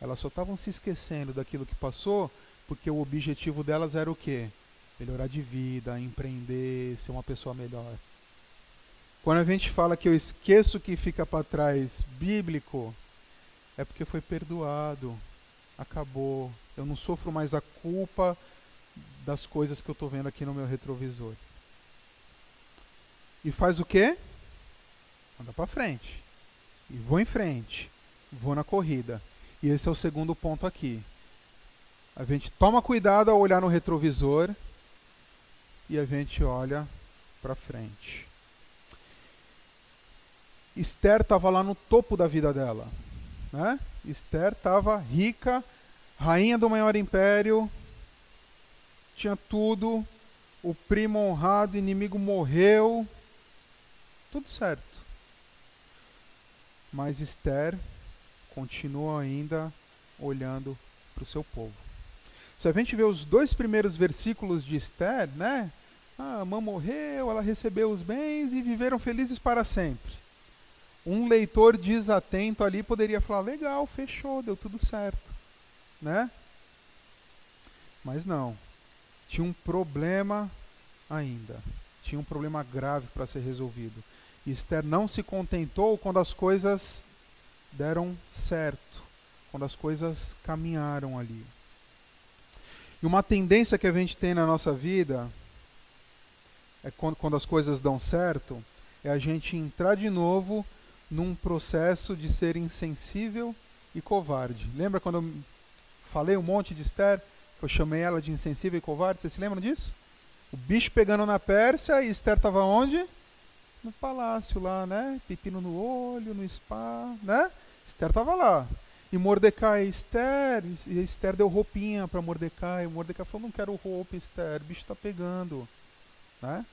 Elas só estavam se esquecendo daquilo que passou, porque o objetivo delas era o quê? Melhorar de vida, empreender, ser uma pessoa melhor. Quando a gente fala que eu esqueço que fica para trás bíblico, é porque foi perdoado, acabou. Eu não sofro mais a culpa das coisas que eu estou vendo aqui no meu retrovisor. E faz o quê? anda para frente. E vou em frente. Vou na corrida. E esse é o segundo ponto aqui. A gente toma cuidado ao olhar no retrovisor e a gente olha para frente. Esther estava lá no topo da vida dela. Né? Esther estava rica, rainha do maior império, tinha tudo, o primo honrado, inimigo morreu, tudo certo. Mas Esther continua ainda olhando para o seu povo. Se a gente vê os dois primeiros versículos de Esther, né? Ah, a mãe morreu, ela recebeu os bens e viveram felizes para sempre. Um leitor desatento ali poderia falar: legal, fechou, deu tudo certo, né? Mas não. Tinha um problema ainda. Tinha um problema grave para ser resolvido. Esther não se contentou quando as coisas deram certo, quando as coisas caminharam ali. E uma tendência que a gente tem na nossa vida é quando, quando as coisas dão certo, é a gente entrar de novo num processo de ser insensível e covarde. Lembra quando eu falei um monte de Esther, que eu chamei ela de insensível e covarde? Vocês se lembram disso? O bicho pegando na Pérsia e Esther estava onde? no palácio lá, né? Pepino no olho, no spa, né? Esther estava lá. E Mordecai, Esther, e Esther deu roupinha para Mordecai. Mordecai falou: Não quero roupa, Esther, o bicho está pegando. Né?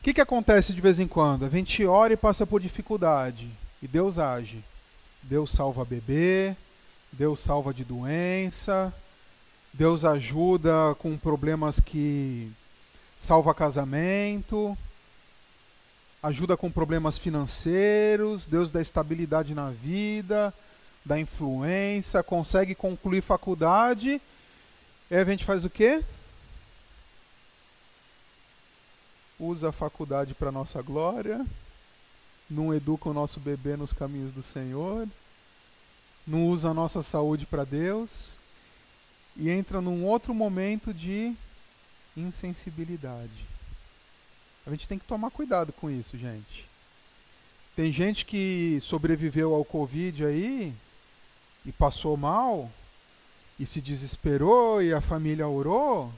O que, que acontece de vez em quando? A gente ora e passa por dificuldade. E Deus age. Deus salva bebê, Deus salva de doença, Deus ajuda com problemas que salva casamento, ajuda com problemas financeiros, Deus dá estabilidade na vida, dá influência, consegue concluir faculdade. E a gente faz o quê? usa a faculdade para nossa glória, não educa o nosso bebê nos caminhos do Senhor, não usa a nossa saúde para Deus e entra num outro momento de insensibilidade. A gente tem que tomar cuidado com isso, gente. Tem gente que sobreviveu ao Covid aí e passou mal e se desesperou e a família orou.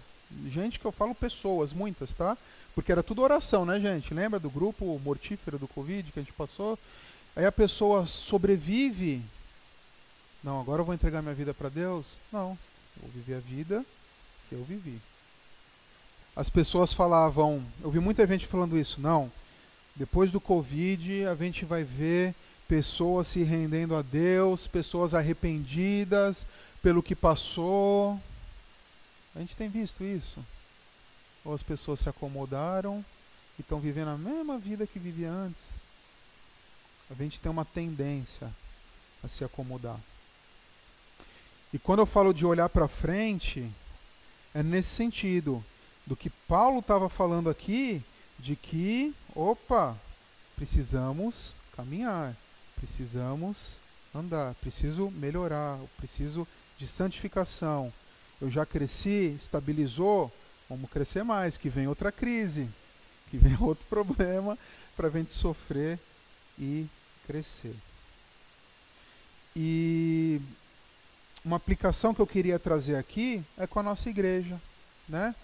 Gente que eu falo pessoas, muitas, tá? Porque era tudo oração, né, gente? Lembra do grupo mortífero do Covid que a gente passou? Aí a pessoa sobrevive. Não, agora eu vou entregar minha vida para Deus? Não, vou viver a vida que eu vivi. As pessoas falavam, eu vi muita gente falando isso, não. Depois do Covid, a gente vai ver pessoas se rendendo a Deus, pessoas arrependidas pelo que passou. A gente tem visto isso ou as pessoas se acomodaram e estão vivendo a mesma vida que vivia antes. A gente tem uma tendência a se acomodar. E quando eu falo de olhar para frente, é nesse sentido do que Paulo estava falando aqui, de que, opa, precisamos caminhar, precisamos andar, preciso melhorar, preciso de santificação. Eu já cresci, estabilizou, Vamos crescer mais, que vem outra crise, que vem outro problema para a gente sofrer e crescer. E uma aplicação que eu queria trazer aqui é com a nossa igreja, né?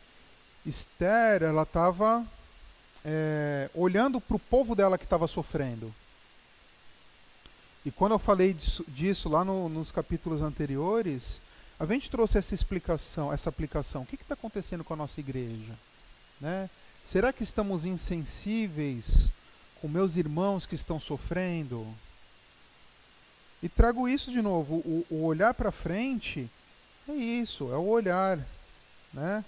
Esther, ela estava é, olhando para o povo dela que estava sofrendo. E quando eu falei disso, disso lá no, nos capítulos anteriores, a gente trouxe essa explicação, essa aplicação. O que está acontecendo com a nossa igreja? Né? Será que estamos insensíveis com meus irmãos que estão sofrendo? E trago isso de novo, o, o olhar para frente é isso, é o olhar, né?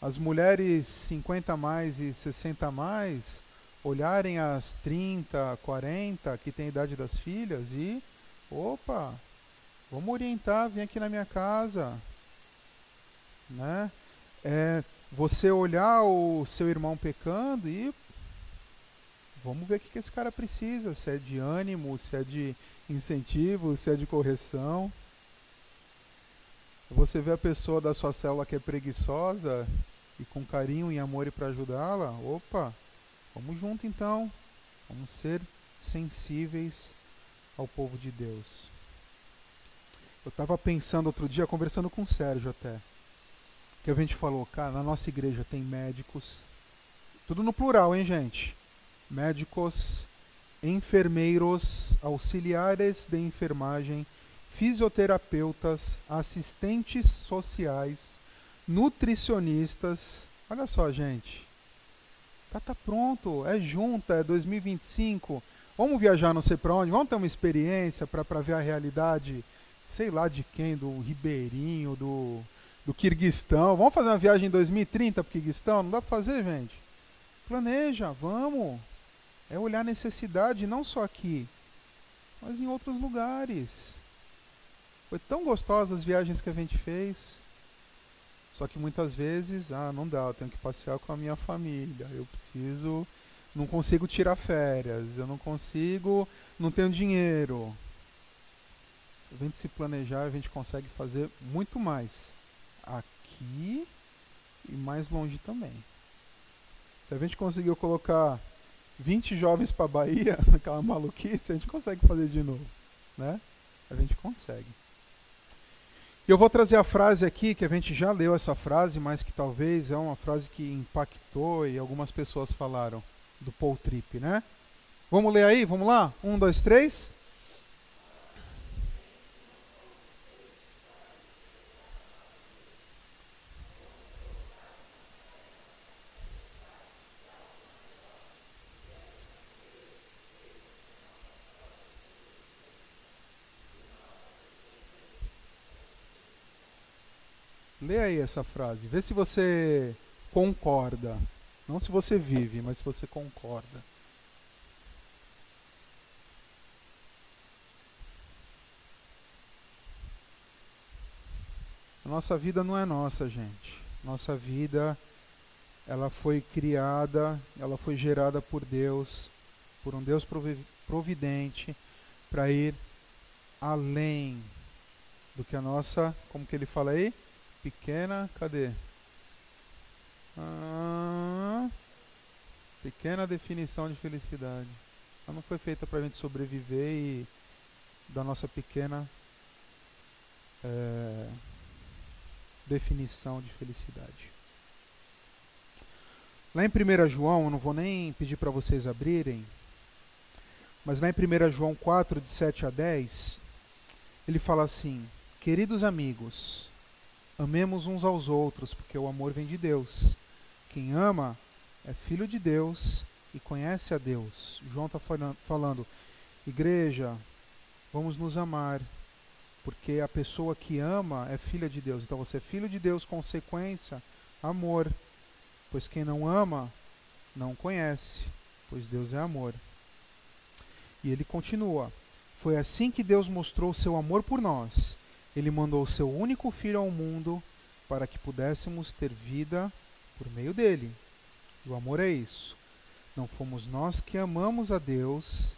As mulheres 50 mais e 60 mais olharem as 30, 40 que tem a idade das filhas e opa, Vamos orientar, vem aqui na minha casa. Né? É, você olhar o seu irmão pecando e vamos ver o que esse cara precisa, se é de ânimo, se é de incentivo, se é de correção. Você vê a pessoa da sua célula que é preguiçosa e com carinho e amor para ajudá-la, opa, vamos junto então. Vamos ser sensíveis ao povo de Deus. Eu estava pensando outro dia, conversando com o Sérgio até, que a gente falou, cara, na nossa igreja tem médicos, tudo no plural, hein, gente? Médicos, enfermeiros, auxiliares de enfermagem, fisioterapeutas, assistentes sociais, nutricionistas. Olha só, gente. Tá, tá pronto, é junta, é 2025. Vamos viajar não sei para onde, vamos ter uma experiência para ver a realidade sei lá de quem, do Ribeirinho, do, do Kirguistão. Vamos fazer uma viagem em 2030 para o Kirguistão? Não dá para fazer, gente? Planeja, vamos. É olhar necessidade não só aqui, mas em outros lugares. Foi tão gostosa as viagens que a gente fez. Só que muitas vezes, ah, não dá, eu tenho que passear com a minha família. Eu preciso, não consigo tirar férias, eu não consigo, não tenho dinheiro a gente se planejar, a gente consegue fazer muito mais aqui e mais longe também. Se a gente conseguiu colocar 20 jovens para Bahia, naquela maluquice, a gente consegue fazer de novo, né? A gente consegue. E eu vou trazer a frase aqui, que a gente já leu essa frase, mas que talvez é uma frase que impactou e algumas pessoas falaram, do Paul Tripp, né? Vamos ler aí? Vamos lá? Um, dois, três. Lê aí essa frase. Vê se você concorda. Não se você vive, mas se você concorda. A nossa vida não é nossa, gente. Nossa vida ela foi criada, ela foi gerada por Deus, por um Deus providente, para ir além do que a nossa, como que ele fala aí? Pequena, cadê? Ah, pequena definição de felicidade. Ela não foi feita para a gente sobreviver e da nossa pequena é, definição de felicidade. Lá em 1 João, eu não vou nem pedir para vocês abrirem, mas lá em 1 João 4, de 7 a 10, ele fala assim: Queridos amigos, amemos uns aos outros, porque o amor vem de Deus. Quem ama é filho de Deus e conhece a Deus. João está falando, igreja, vamos nos amar, porque a pessoa que ama é filha de Deus. Então você é filho de Deus, consequência, amor. Pois quem não ama, não conhece, pois Deus é amor. E ele continua: Foi assim que Deus mostrou seu amor por nós. Ele mandou o seu único filho ao mundo para que pudéssemos ter vida por meio dele. E o amor é isso. Não fomos nós que amamos a Deus,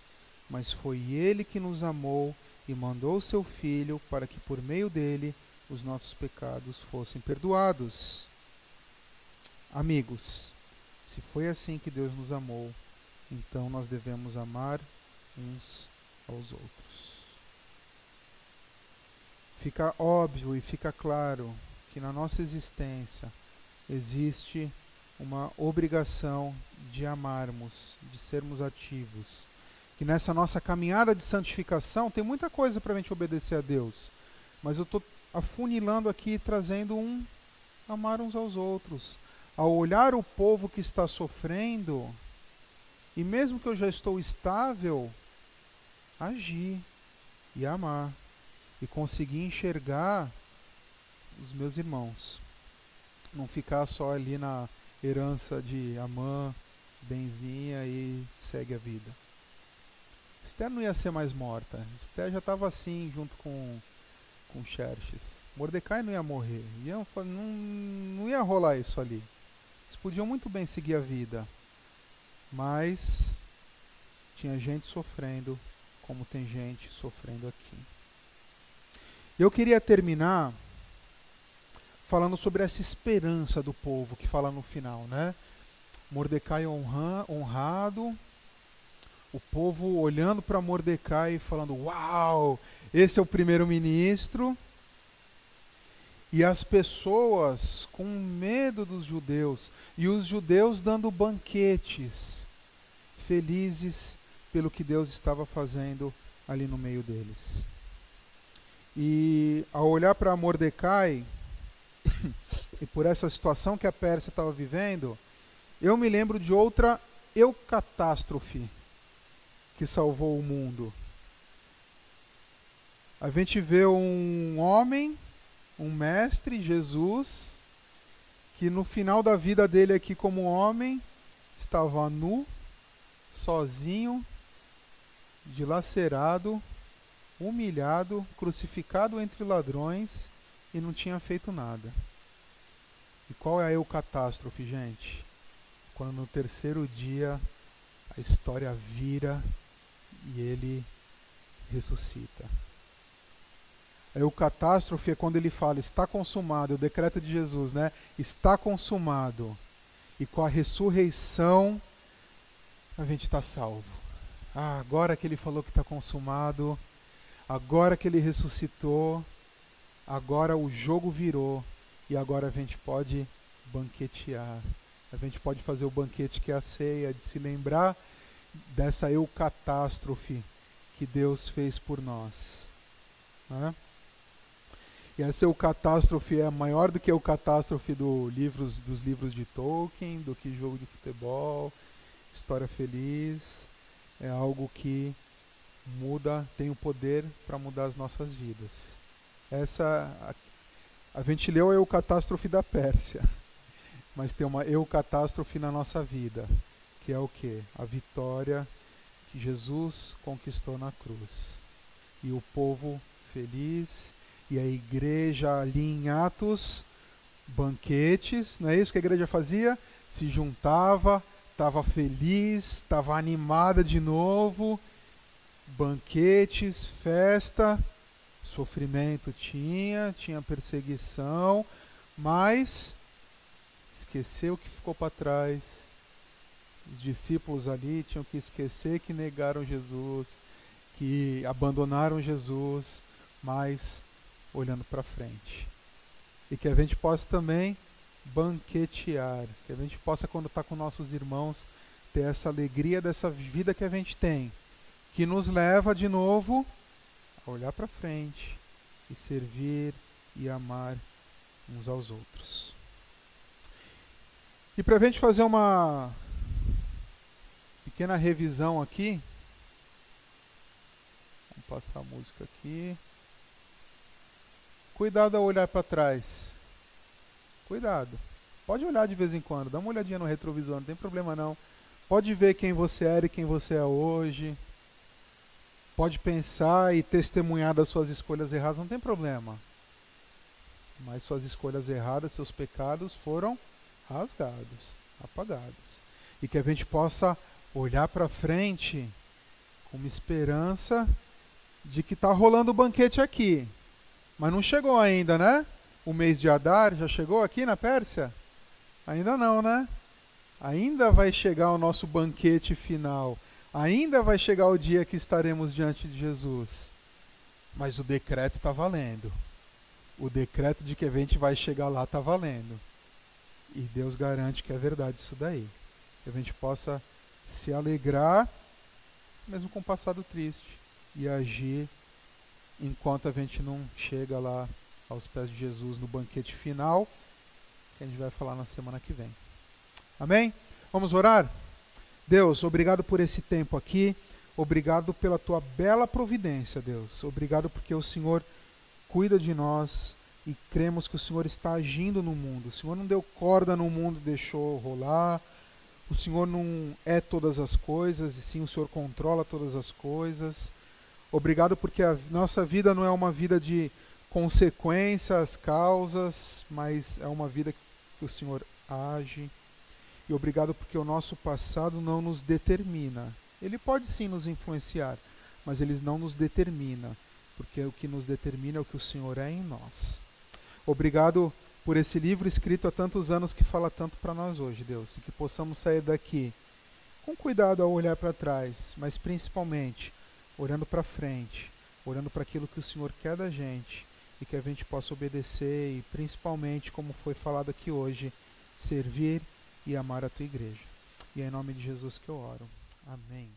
mas foi ele que nos amou e mandou o seu filho para que por meio dele os nossos pecados fossem perdoados. Amigos, se foi assim que Deus nos amou, então nós devemos amar uns aos outros. Fica óbvio e fica claro que na nossa existência existe uma obrigação de amarmos, de sermos ativos. Que nessa nossa caminhada de santificação tem muita coisa para a gente obedecer a Deus. Mas eu estou afunilando aqui, trazendo um amar uns aos outros. Ao olhar o povo que está sofrendo, e mesmo que eu já estou estável, agir e amar e conseguir enxergar os meus irmãos. Não ficar só ali na herança de Amã, benzinha e segue a vida. Esther não ia ser mais morta. Esther já estava assim junto com, com Xerxes. Mordecai não ia morrer. Ia, não, não ia rolar isso ali. Eles podiam muito bem seguir a vida. Mas tinha gente sofrendo como tem gente sofrendo aqui. Eu queria terminar falando sobre essa esperança do povo que fala no final, né? Mordecai honra, honrado, o povo olhando para Mordecai e falando: Uau, esse é o primeiro-ministro. E as pessoas com medo dos judeus, e os judeus dando banquetes, felizes pelo que Deus estava fazendo ali no meio deles. E ao olhar para Mordecai, e por essa situação que a Pérsia estava vivendo, eu me lembro de outra eucatástrofe que salvou o mundo. A gente vê um homem, um mestre, Jesus, que no final da vida dele aqui como homem, estava nu, sozinho, dilacerado, humilhado, crucificado entre ladrões e não tinha feito nada. E qual é a catástrofe, gente? Quando no terceiro dia a história vira e ele ressuscita. A catástrofe é quando ele fala está consumado, é o decreto de Jesus, né? Está consumado. E com a ressurreição a gente está salvo. Ah, agora que ele falou que está consumado, agora que ele ressuscitou, agora o jogo virou e agora a gente pode banquetear. A gente pode fazer o banquete que é a ceia, de se lembrar dessa eucatástrofe que Deus fez por nós. Né? E essa eucatástrofe é maior do que a catástrofe do livros, dos livros de Tolkien, do que jogo de futebol, história feliz. É algo que muda, tem o poder para mudar as nossas vidas. Essa a, a gente leu a da Pérsia, mas tem uma eucatástrofe na nossa vida, que é o que? A vitória que Jesus conquistou na cruz. E o povo feliz e a igreja ali em Atos banquetes, não é isso que a igreja fazia? Se juntava, estava feliz, estava animada de novo, banquetes, festa, sofrimento tinha, tinha perseguição, mas esqueceu o que ficou para trás. Os discípulos ali tinham que esquecer que negaram Jesus, que abandonaram Jesus, mas olhando para frente. E que a gente possa também banquetear, que a gente possa, quando está com nossos irmãos, ter essa alegria dessa vida que a gente tem, que nos leva de novo a olhar para frente e servir e amar uns aos outros. E para a gente fazer uma pequena revisão aqui, vamos passar a música aqui. Cuidado ao olhar para trás. Cuidado. Pode olhar de vez em quando, dá uma olhadinha no retrovisor, não tem problema não. Pode ver quem você era e quem você é hoje. Pode pensar e testemunhar das suas escolhas erradas, não tem problema. Mas suas escolhas erradas, seus pecados foram rasgados, apagados. E que a gente possa olhar para frente com uma esperança de que está rolando o banquete aqui. Mas não chegou ainda, né? O mês de Adar já chegou aqui na Pérsia? Ainda não, né? Ainda vai chegar o nosso banquete final. Ainda vai chegar o dia que estaremos diante de Jesus. Mas o decreto está valendo. O decreto de que a gente vai chegar lá está valendo. E Deus garante que é verdade isso daí. Que a gente possa se alegrar, mesmo com o passado triste, e agir enquanto a gente não chega lá aos pés de Jesus no banquete final, que a gente vai falar na semana que vem. Amém? Vamos orar? Deus, obrigado por esse tempo aqui. Obrigado pela tua bela providência, Deus. Obrigado porque o Senhor cuida de nós e cremos que o Senhor está agindo no mundo. O Senhor não deu corda no mundo deixou rolar. O Senhor não é todas as coisas, e sim o Senhor controla todas as coisas. Obrigado porque a nossa vida não é uma vida de consequências, causas, mas é uma vida que o Senhor age. E obrigado porque o nosso passado não nos determina. Ele pode sim nos influenciar, mas ele não nos determina, porque o que nos determina é o que o Senhor é em nós. Obrigado por esse livro escrito há tantos anos que fala tanto para nós hoje, Deus, e que possamos sair daqui com cuidado ao olhar para trás, mas principalmente olhando para frente, olhando para aquilo que o Senhor quer da gente e que a gente possa obedecer e principalmente, como foi falado aqui hoje, servir e amar a tua igreja. E é em nome de Jesus que eu oro. Amém.